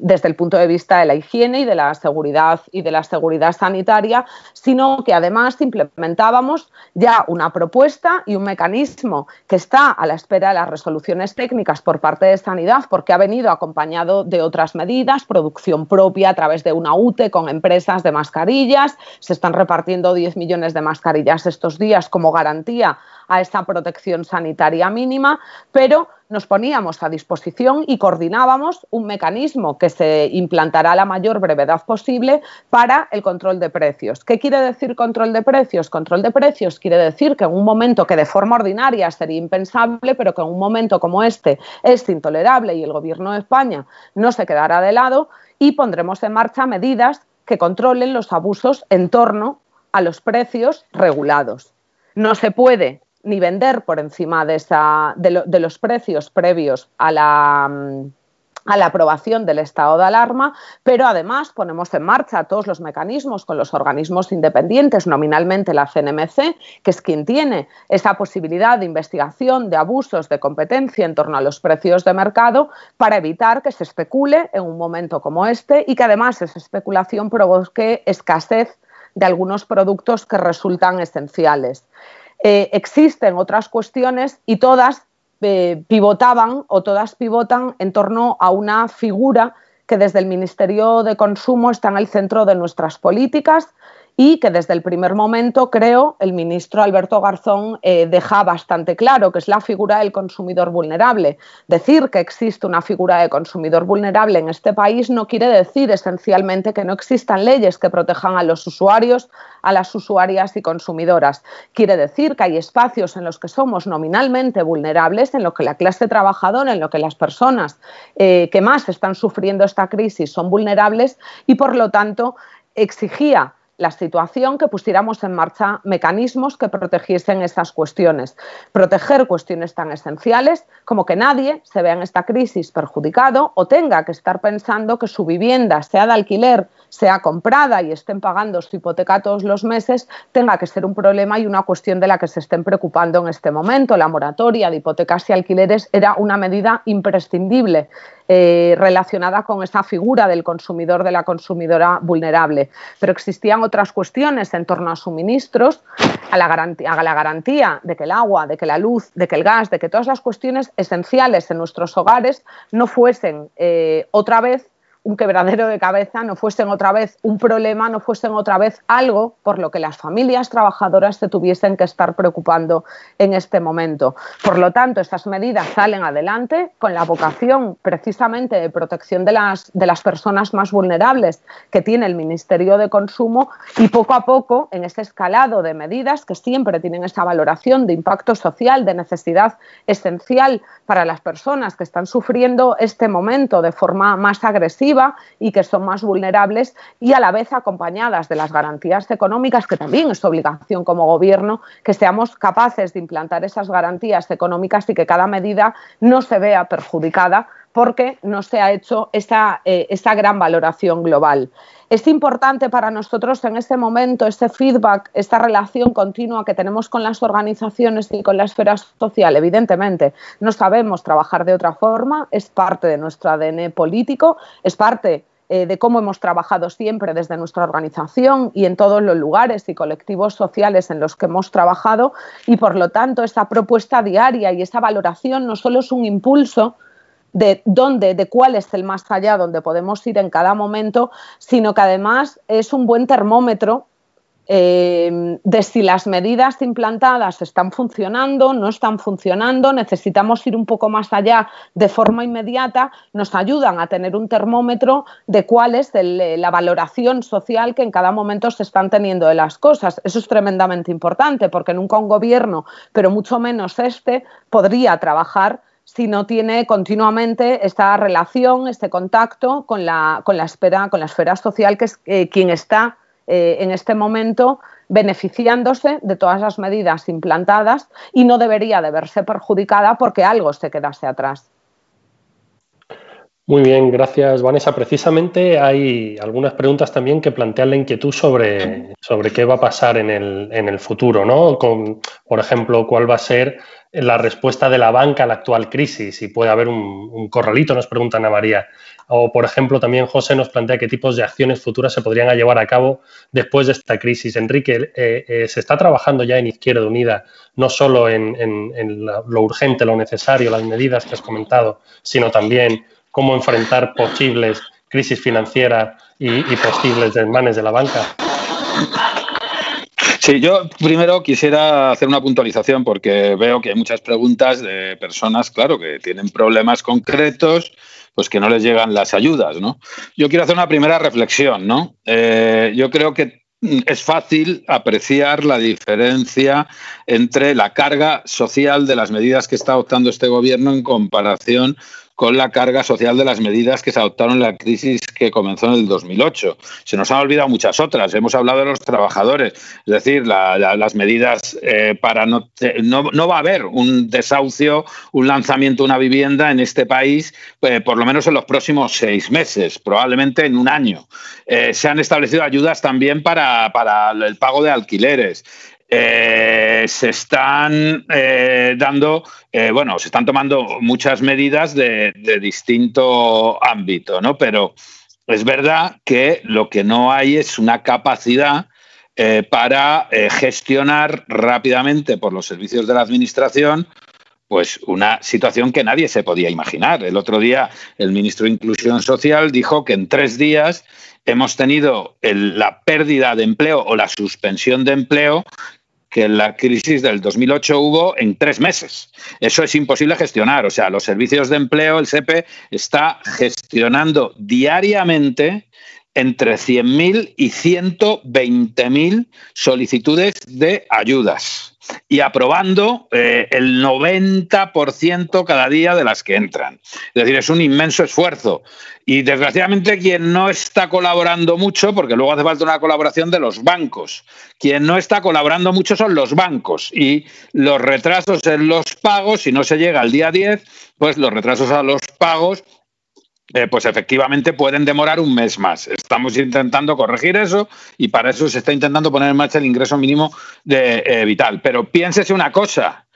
S3: desde el punto de vista de la higiene y de la seguridad y de la seguridad sanitaria, sino que además implementábamos ya una propuesta y un mecanismo que está a la espera de las resoluciones técnicas por parte de Sanidad, porque ha venido acompañado de otras medidas, producción propia a través de una UTE con empresas de mascarillas, se están repartiendo 10 millones de mascarillas estos días como garantía a esa protección sanitaria mínima, pero nos poníamos a disposición y coordinábamos un mecanismo que se implantará a la mayor brevedad posible para el control de precios. ¿Qué quiere decir control de precios? Control de precios quiere decir que en un momento que de forma ordinaria sería impensable, pero que en un momento como este es intolerable y el Gobierno de España no se quedará de lado y pondremos en marcha medidas que controlen los abusos en torno a los precios regulados. No se puede ni vender por encima de, los precios previos a la, a la aprobación del estado de alarma, pero además ponemos en marcha todos los mecanismos con los organismos independientes, nominalmente la CNMC, que es quien tiene esa posibilidad de investigación de abusos de competencia en torno a los precios de mercado para evitar que se especule en un momento como este y que además esa especulación provoque escasez de algunos productos que resultan esenciales. Eh, existen otras cuestiones y todas eh, pivotaban o todas pivotan en torno a una figura que desde el Ministerio de Consumo está en el centro de nuestras políticas y que desde el primer momento, creo, el ministro Alberto Garzón eh, deja bastante claro que es la figura del consumidor vulnerable. Decir que existe una figura de consumidor vulnerable en este país no quiere decir esencialmente que no existan leyes que protejan a los usuarios, a las usuarias y consumidoras. Quiere decir que hay espacios en los que somos nominalmente vulnerables, en los que la clase trabajadora, en los que las personas eh, que más están sufriendo esta crisis son vulnerables y, por lo tanto, exigía la situación que pusiéramos en marcha mecanismos que protegiesen estas cuestiones. Proteger cuestiones tan esenciales como que nadie se vea en esta crisis perjudicado o tenga que estar pensando que su vivienda, sea de alquiler, sea comprada y estén pagando su hipoteca todos los meses, tenga que ser un problema y una cuestión de la que se estén preocupando en este momento. La moratoria de hipotecas y alquileres era una medida imprescindible eh, relacionada con esa figura del consumidor, de la consumidora vulnerable. Pero existían otras cuestiones en torno a suministros, a la, garantía, a la garantía de que el agua, de que la luz, de que el gas, de que todas las cuestiones esenciales en nuestros hogares no fuesen eh, otra vez un quebradero de cabeza, no fuesen otra vez un problema, no fuesen otra vez algo por lo que las familias trabajadoras se tuviesen que estar preocupando en este momento. Por lo tanto, estas medidas salen adelante con la vocación precisamente de protección de las, de las personas más vulnerables que tiene el Ministerio de Consumo y poco a poco en ese escalado de medidas que siempre tienen esa valoración de impacto social, de necesidad esencial para las personas que están sufriendo este momento de forma más agresiva y que son más vulnerables y a la vez acompañadas de las garantías económicas, que también es obligación como gobierno que seamos capaces de implantar esas garantías económicas y que cada medida no se vea perjudicada porque no se ha hecho esa, eh, gran valoración global. Es importante para nosotros en este momento ese feedback, esta relación continua que tenemos con las organizaciones y con la esfera social. Evidentemente, no sabemos trabajar de otra forma, es parte de nuestro ADN político, es parte eh, de cómo hemos trabajado siempre desde nuestra organización y en todos los lugares y colectivos sociales en los que hemos trabajado y por lo tanto esa propuesta diaria y esa valoración no solo es un impulso, de dónde, de cuál es el más allá donde podemos ir en cada momento, sino que además es un buen termómetro eh, de si las medidas implantadas están funcionando, no están funcionando, necesitamos ir un poco más allá de forma inmediata, nos ayudan a tener un termómetro de cuál es la valoración social que en cada momento se están teniendo de las cosas. Eso es tremendamente importante porque nunca un gobierno, pero mucho menos este, podría trabajar si no tiene continuamente esta relación, este contacto con la, con la, esfera, con la esfera social, que es eh, quien está eh, en este momento beneficiándose de todas las medidas implantadas y no debería de verse perjudicada porque algo se quedase atrás.
S1: Muy bien, gracias Vanessa. Precisamente hay algunas preguntas también que plantean la inquietud sobre, sobre qué va a pasar en el, en el futuro, ¿no? Con, por ejemplo, cuál va a ser la respuesta de la banca a la actual crisis, si puede haber un, corralito, nos pregunta Ana María. O, por ejemplo, también José nos plantea qué tipos de acciones futuras se podrían llevar a cabo después de esta crisis. Enrique, eh, eh, se está trabajando ya en Izquierda Unida, no solo en, lo urgente, lo necesario, las medidas que has comentado, sino también cómo enfrentar posibles crisis financieras y, posibles desmanes de la banca.
S2: Sí, yo primero quisiera hacer una puntualización porque veo que hay muchas preguntas de personas, claro, que tienen problemas concretos, pues que no les llegan las ayudas, ¿no? Yo quiero hacer una primera reflexión, ¿no? Eh, yo creo que es fácil apreciar la diferencia entre la carga social de las medidas que está adoptando este gobierno en comparación con la carga social de las medidas que se adoptaron en la crisis que comenzó en el 2008. Se nos han olvidado muchas otras. Hemos hablado de los trabajadores, es decir, las medidas eh, para no, no, va a haber un desahucio, un lanzamiento de una vivienda en este país, eh, por lo menos en los próximos seis meses, probablemente en un año. Eh, se han establecido ayudas también para, para el pago de alquileres. Eh, se están eh, dando, eh, bueno, se están tomando muchas medidas de, distinto ámbito, ¿no? Pero es verdad que lo que no hay es una capacidad para gestionar rápidamente por los servicios de la administración pues una situación que nadie se podía imaginar. El otro día el ministro de Inclusión Social dijo que en tres días hemos tenido la pérdida de empleo o la suspensión de empleo que la crisis del 2008 hubo en tres meses. Eso es imposible gestionar. O sea, los servicios de empleo, el SEPE, está gestionando diariamente entre 100.000 y 120.000 solicitudes de ayudas y aprobando eh, el 90% cada día de las que entran. Es decir, es un inmenso esfuerzo. Y desgraciadamente quien no está colaborando mucho, porque luego hace falta una colaboración de los bancos, quien no está colaborando mucho son los bancos y los retrasos en los pagos, si no se llega al día 10, pues los retrasos a los pagos eh, pues efectivamente pueden demorar un mes más. Estamos intentando corregir eso y para eso se está intentando poner en marcha el ingreso mínimo eh, vital. Pero piénsese una cosa.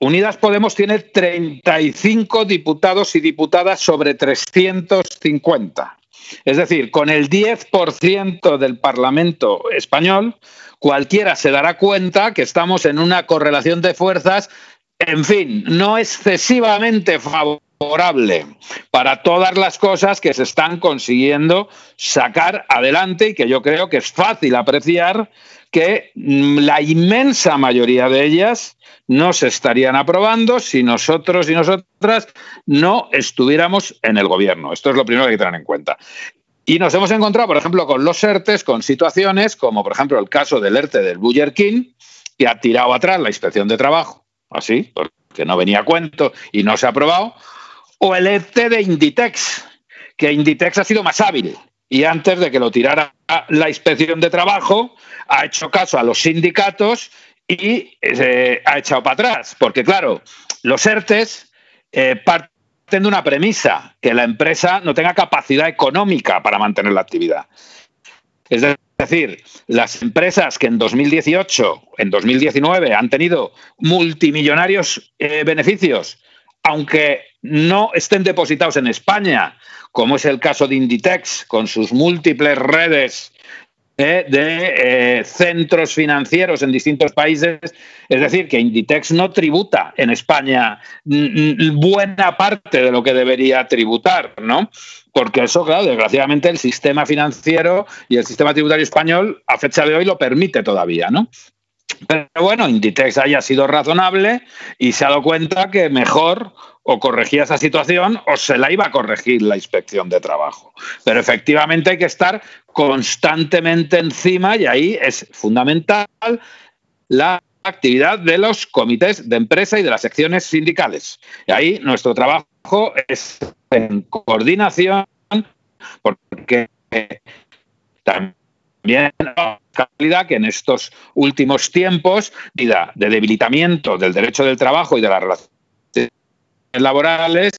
S2: Unidas Podemos tiene 35 diputados y diputadas sobre 350. Es decir, con el 10% del Parlamento español, cualquiera se dará cuenta que estamos en una correlación de fuerzas, en fin, no excesivamente favorable favorable para todas las cosas que se están consiguiendo sacar adelante y que yo creo que es fácil apreciar que mm, la inmensa mayoría de ellas no se estarían aprobando si nosotros y nosotras no estuviéramos en el gobierno. Esto es lo primero que hay que tener en cuenta. Y nos hemos encontrado, por ejemplo, con los ERTES, con situaciones como, por ejemplo, el caso del ERTE del Buller King, que ha tirado atrás la inspección de trabajo, así, porque no venía a cuento y no se ha aprobado, o el ERTE de Inditex, que Inditex ha sido más hábil y antes de que lo tirara la inspección de trabajo, ha hecho caso a los sindicatos y eh, ha echado para atrás. Porque, claro, los ERTES eh, parten de una premisa, que la empresa no tenga capacidad económica para mantener la actividad. Es decir, las empresas que en 2018, en 2019 han tenido multimillonarios eh, beneficios, aunque no estén depositados en España, como es el caso de Inditex, con sus múltiples redes eh, de eh, centros financieros en distintos países. Es decir, que Inditex no tributa en España buena parte de lo que debería tributar, ¿no? Porque eso, claro, desgraciadamente el sistema financiero y el sistema tributario español a fecha de hoy lo permite todavía, ¿no? Pero bueno, Inditex haya sido razonable y se ha dado cuenta que mejor o corregía esa situación o se la iba a corregir la inspección de trabajo. Pero efectivamente hay que estar constantemente encima y ahí es fundamental la actividad de los comités de empresa y de las secciones sindicales. Y ahí nuestro trabajo es en coordinación porque también que en estos últimos tiempos de debilitamiento del derecho del trabajo y de la relación laborales,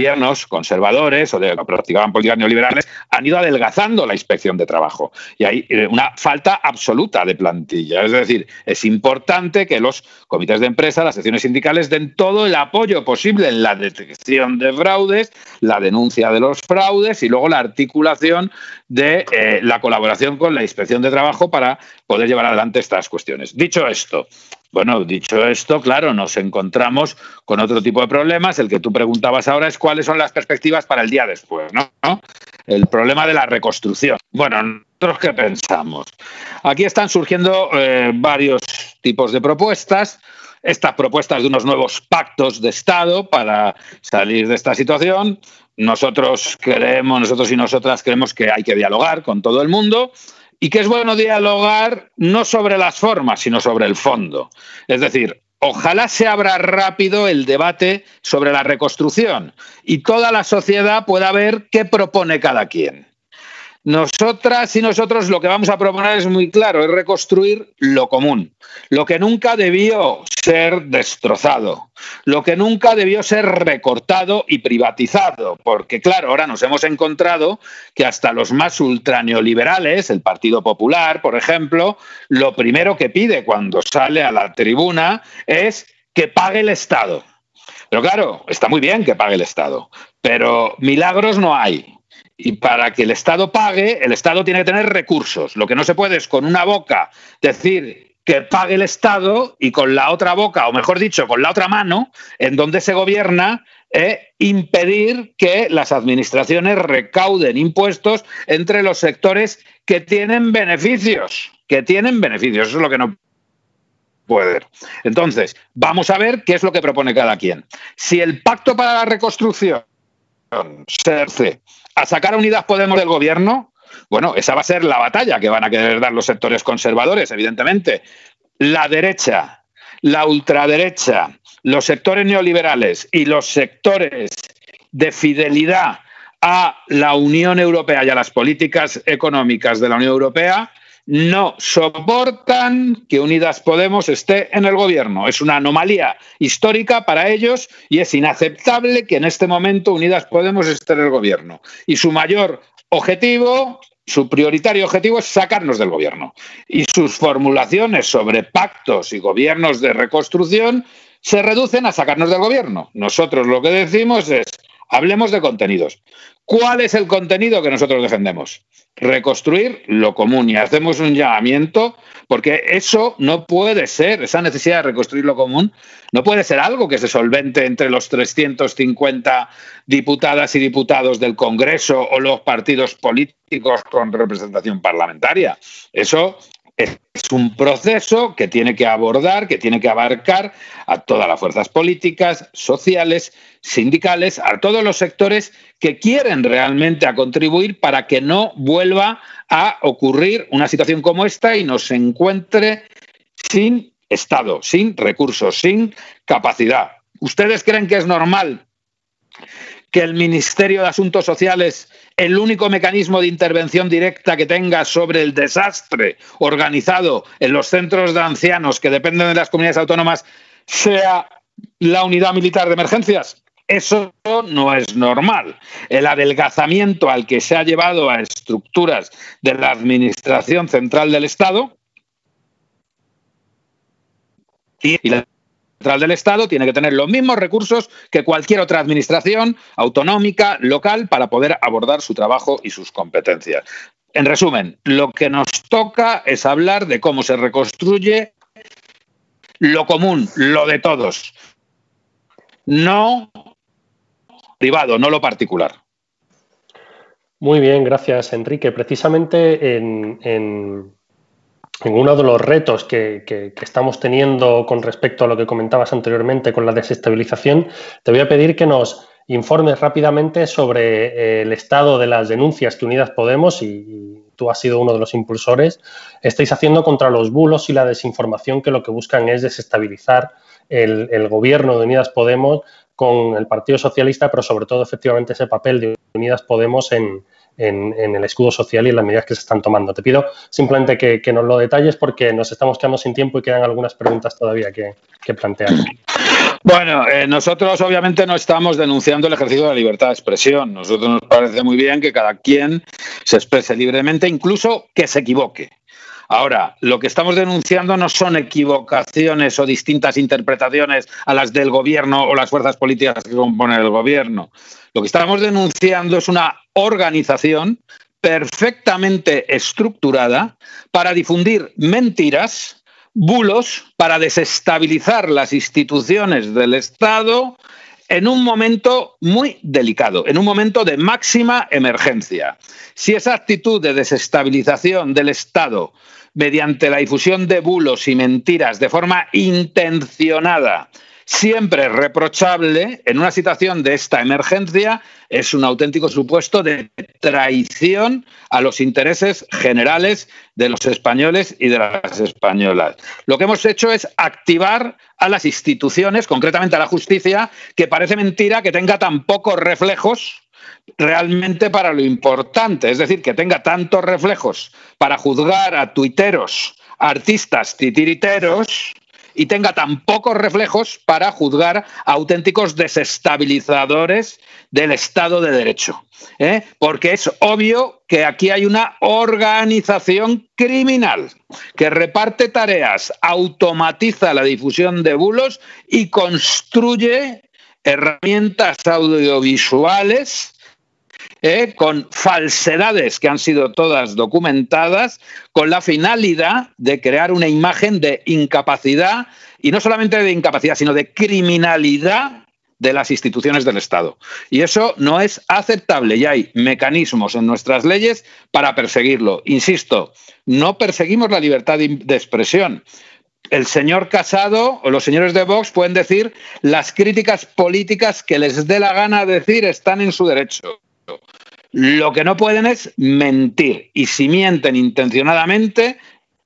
S2: gobiernos conservadores o de que practicaban políticas neoliberales han ido adelgazando la inspección de trabajo. Y hay eh, una falta absoluta de plantilla. Es decir, es importante que los comités de empresa, las secciones sindicales, den todo el apoyo posible en la detección de fraudes, la denuncia de los fraudes y luego la articulación de eh, la colaboración con la inspección de trabajo para poder llevar adelante estas cuestiones. Dicho esto, bueno, dicho esto, claro, nos encontramos con otro tipo de problemas. El que tú preguntabas ahora es cuáles son las perspectivas para el día después, ¿no? El problema de la reconstrucción. Bueno, nosotros qué pensamos. Aquí están surgiendo eh, varios tipos de propuestas. Estas propuestas de unos nuevos pactos de Estado para salir de esta situación. Nosotros creemos, nosotros y nosotras creemos que hay que dialogar con todo el mundo y que es bueno dialogar no sobre las formas, sino sobre el fondo. Es decir, ojalá se abra rápido el debate sobre la reconstrucción y toda la sociedad pueda ver qué propone cada quien. Nosotras y nosotros lo que vamos a proponer es muy claro, es reconstruir lo común, lo que nunca debió ser destrozado, lo que nunca debió ser recortado y privatizado, porque claro, ahora nos hemos encontrado que hasta los más ultraneoliberales, el Partido Popular, por ejemplo, lo primero que pide cuando sale a la tribuna es que pague el Estado. Pero claro, está muy bien que pague el Estado, pero milagros no hay. Y para que el Estado pague, el Estado tiene que tener recursos. Lo que no se puede es con una boca decir que pague el Estado y con la otra boca, o mejor dicho, con la otra mano, en donde se gobierna, e impedir que las administraciones recauden impuestos entre los sectores que tienen beneficios, que tienen beneficios. Eso es lo que no puede. Entonces, vamos a ver qué es lo que propone cada quien. Si el pacto para la reconstrucción se a sacar a Unidas Podemos del gobierno, bueno, esa va a ser la batalla que van a querer dar los sectores conservadores, evidentemente. La derecha, la ultraderecha, los sectores neoliberales y los sectores de fidelidad a la Unión Europea y a las políticas económicas de la Unión Europea no soportan que Unidas Podemos esté en el gobierno. Es una anomalía histórica para ellos y es inaceptable que en este momento Unidas Podemos esté en el gobierno. Y su mayor objetivo su prioritario objetivo es sacarnos del gobierno. Y sus formulaciones sobre pactos y gobiernos de reconstrucción se reducen a sacarnos del gobierno. Nosotros lo que decimos es, hablemos de contenidos. ¿Cuál es el contenido que nosotros defendemos? Reconstruir lo común y hacemos un llamamiento porque eso no puede ser, esa necesidad de reconstruir lo común, no puede ser algo que se solvente entre los 350 diputadas y diputados del Congreso o los partidos políticos con representación parlamentaria. Eso es un proceso que tiene que abordar, que tiene que abarcar a todas las fuerzas políticas, sociales, sindicales, a todos los sectores que quieren realmente a contribuir para que no vuelva a ocurrir una situación como esta y nos encuentre sin Estado, sin recursos, sin capacidad. ¿Ustedes creen que es normal que el Ministerio de Asuntos Sociales, el único mecanismo de intervención directa que tenga sobre el desastre organizado en los centros de ancianos que dependen de las comunidades autónomas, sea la unidad militar de emergencias? Eso no es normal. El adelgazamiento al que se ha llevado a estructuras de la Administración Central del Estado y la Central del Estado tiene que tener los mismos recursos que cualquier otra administración autonómica, local, para poder abordar su trabajo y sus competencias. En resumen, lo que nos toca es hablar de cómo se reconstruye lo común, lo de todos. No privado, no lo particular.
S1: Muy bien, gracias Enrique. Precisamente en, uno de los retos que, estamos teniendo con respecto a lo que comentabas anteriormente con la desestabilización, te voy a pedir que nos informes rápidamente sobre eh, el estado de las denuncias que Unidas Podemos, y, tú has sido uno de los impulsores, estáis haciendo contra los bulos y la desinformación que lo que buscan es desestabilizar el gobierno de Unidas Podemos con el Partido Socialista, pero sobre todo efectivamente ese papel de Unidas Podemos en, el escudo social y en las medidas que se están tomando. Te pido simplemente que, nos lo detalles porque nos estamos quedando sin tiempo y quedan algunas preguntas todavía que, plantear.
S2: Bueno, eh, nosotros obviamente no estamos denunciando el ejercicio de la libertad de expresión. Nosotros nos parece muy bien que cada quien se exprese libremente, incluso que se equivoque. Ahora, lo que estamos denunciando no son equivocaciones o distintas interpretaciones a las del gobierno o las fuerzas políticas que componen el gobierno. Lo que estamos denunciando es una organización perfectamente estructurada para difundir mentiras, bulos, para desestabilizar las instituciones del Estado en un momento muy delicado, en un momento de máxima emergencia. Si esa actitud de desestabilización del Estado mediante la difusión de bulos y mentiras de forma intencionada, siempre reprochable, en una situación de esta emergencia, es un auténtico supuesto de traición a los intereses generales de los españoles y de las españolas. Lo que hemos hecho es activar a las instituciones, concretamente a la justicia, que parece mentira que tenga tan pocos reflejos realmente para lo importante, es decir, que tenga tantos reflejos para juzgar a tuiteros, artistas titiriteros y tenga tan pocos reflejos para juzgar a auténticos desestabilizadores del Estado de Derecho. ¿eh? Porque es obvio que aquí hay una organización criminal que reparte tareas, automatiza la difusión de bulos y construye herramientas audiovisuales ¿eh? con falsedades que han sido todas documentadas, con la finalidad de crear una imagen de incapacidad, y no solamente de incapacidad, sino de criminalidad de las instituciones del Estado. Y eso no es aceptable y hay mecanismos en nuestras leyes para perseguirlo. Insisto, no perseguimos la libertad de expresión. El señor Casado o los señores de Vox pueden decir las críticas políticas que les dé la gana decir están en su derecho. Lo que no pueden es mentir. Y si mienten intencionadamente,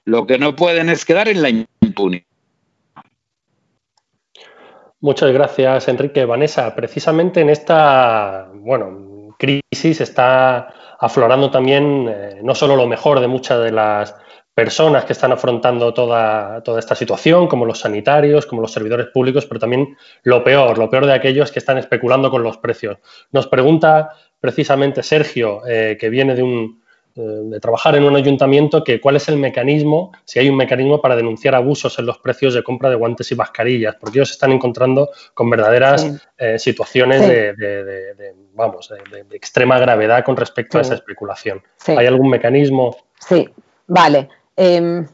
S2: lo que no pueden es quedar en la impunidad.
S1: Muchas gracias, Enrique. Vanessa, precisamente en esta bueno, crisis está aflorando también eh, no solo lo mejor de muchas de las personas que están afrontando toda, toda esta situación, como los sanitarios, como los servidores públicos, pero también lo peor, lo peor de aquellos que están especulando con los precios. Nos pregunta precisamente Sergio, eh, que viene de un, eh, de trabajar en un ayuntamiento que cuál es el mecanismo, si hay un mecanismo para denunciar abusos en los precios de compra de guantes y mascarillas, porque ellos se están encontrando con verdaderas eh, situaciones De, vamos, de, extrema gravedad con respecto a esa especulación. ¿Hay algún mecanismo?
S3: Sí, vale. Em,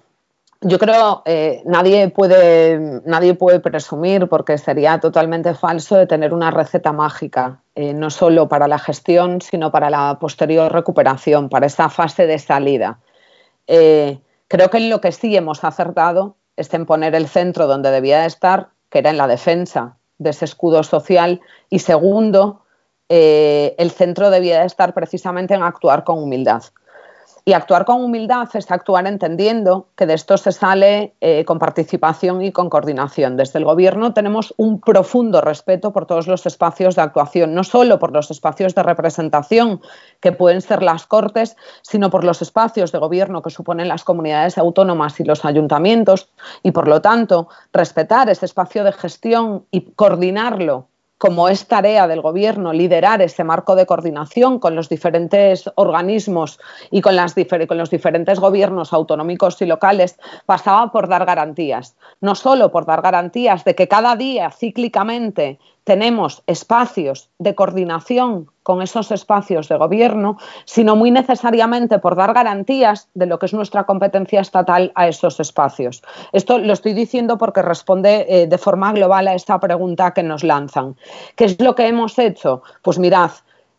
S3: yo creo eh, nadie puede nadie puede presumir porque sería totalmente falso de tener una receta mágica eh, no solo para la gestión sino para la posterior recuperación para esa fase de salida. Eh, creo que en lo que sí hemos acertado es en poner el centro donde debía estar que era en la defensa de ese escudo social y segundo eh, el centro debía estar precisamente en actuar con humildad y actuar con humildad es actuar entendiendo que de esto se sale eh, con participación y con coordinación. Desde el Gobierno tenemos un profundo respeto por todos los espacios de actuación, no solo por los espacios de representación que pueden ser las Cortes, sino por los espacios de Gobierno que suponen las comunidades autónomas y los ayuntamientos y, por lo tanto, respetar ese espacio de gestión y coordinarlo como es tarea del Gobierno liderar ese marco de coordinación con los diferentes organismos y con, con, los diferentes gobiernos autonómicos y locales, pasaba por dar garantías. No solo por dar garantías de que cada día cíclicamente tenemos espacios de coordinación con esos espacios de gobierno, sino muy necesariamente por dar garantías de lo que es nuestra competencia estatal a esos espacios. Esto lo estoy diciendo porque responde eh, de forma global a esta pregunta que nos lanzan. ¿Qué es lo que hemos hecho? Pues mirad,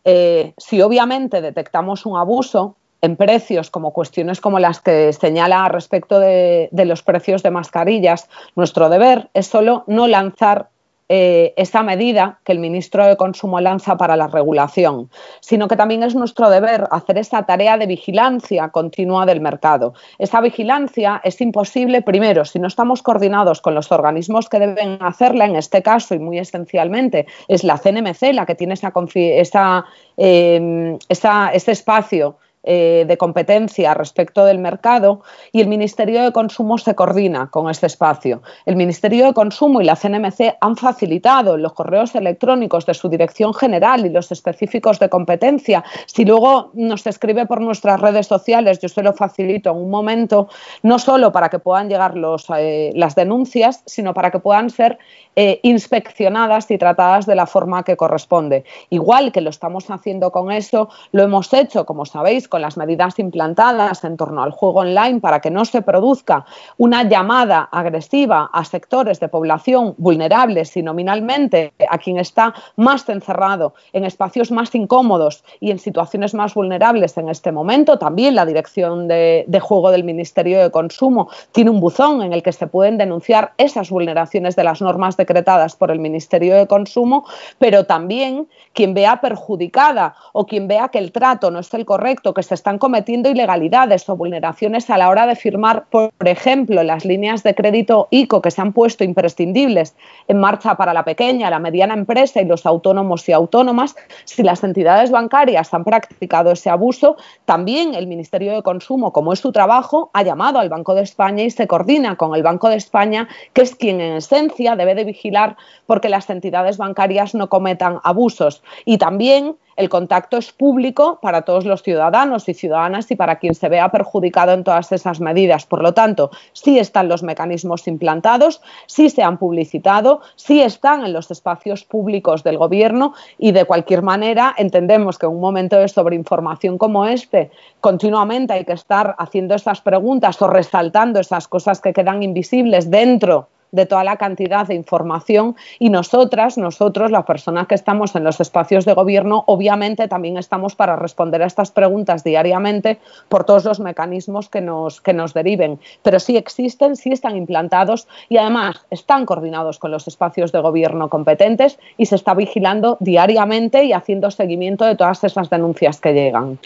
S3: eh, si obviamente detectamos un abuso, en precios, como cuestiones como las que señala respecto de, de, los precios de mascarillas, nuestro deber es solo no lanzar eh, esa medida que el ministro de Consumo lanza para la regulación, sino que también es nuestro deber hacer esa tarea de vigilancia continua del mercado. Esa vigilancia es imposible, primero, si no estamos coordinados con los organismos que deben hacerla, en este caso y muy esencialmente es la CNMC la que tiene esa, ese espacio eh, de competencia respecto del mercado y el Ministerio de Consumo se coordina con este espacio. El Ministerio de Consumo y la CNMC han facilitado los correos electrónicos de su dirección general y los específicos de competencia. Si luego nos escribe por nuestras redes sociales, yo se lo facilito en un momento, no solo para que puedan llegar eh, las denuncias, sino para que puedan ser eh, inspeccionadas y tratadas de la forma que corresponde. Igual que lo estamos haciendo con eso, lo hemos hecho, como sabéis, con las medidas implantadas en torno al juego online para que no se produzca una llamada agresiva a sectores de población vulnerables y nominalmente a quien está más encerrado en espacios más incómodos y en situaciones más vulnerables en este momento. También la Dirección de, Juego del Ministerio de Consumo tiene un buzón en el que se pueden denunciar esas vulneraciones de las normas decretadas por el Ministerio de Consumo, pero también quien vea perjudicada o quien vea que el trato no es el correcto, se están cometiendo ilegalidades o vulneraciones a la hora de firmar, por ejemplo, las líneas de crédito ICO que se han puesto imprescindibles en marcha para la pequeña, la mediana empresa y los autónomos y autónomas, si las entidades bancarias han practicado ese abuso, también el Ministerio de Consumo, como es su trabajo, ha llamado al Banco de España y se coordina con el Banco de España, que es quien en esencia debe de vigilar porque las entidades bancarias no cometan abusos. Y también el contacto es público para todos los ciudadanos y ciudadanas y para quien se vea perjudicado en todas esas medidas. Por lo tanto, sí están los mecanismos implantados, sí se han publicitado, sí están en los espacios públicos del Gobierno y de cualquier manera entendemos que en un momento de sobreinformación como este, continuamente hay que estar haciendo esas preguntas o resaltando esas cosas que quedan invisibles dentro de toda la cantidad de información y nosotras, nosotros, las personas que estamos en los espacios de gobierno, obviamente también estamos para responder a estas preguntas diariamente por todos los mecanismos que nos, que nos deriven. Pero sí existen, sí están implantados y además están coordinados con los espacios de gobierno competentes y se está vigilando diariamente y haciendo seguimiento de todas esas denuncias que llegan.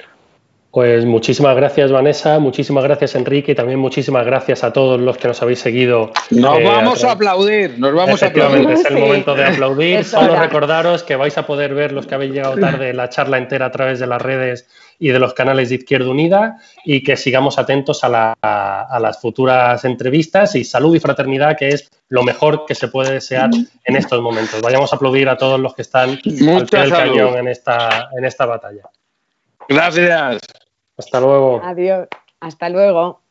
S1: Pues muchísimas gracias Vanessa, muchísimas gracias Enrique y también muchísimas gracias a todos los que nos habéis seguido.
S2: Nos eh, vamos a, aplaudir, nos vamos a aplaudir.
S1: Es el momento de aplaudir. Solo recordaros que vais a poder ver los que habéis llegado tarde la charla entera a través de las redes y de los canales de Izquierda Unida y que sigamos atentos a, las futuras entrevistas y salud y fraternidad, que es lo mejor que se puede desear en estos momentos. Vayamos a aplaudir a todos los que están al pie del cañón en esta, en esta batalla.
S2: Gracias.
S1: Hasta luego.
S3: Adiós. Hasta luego.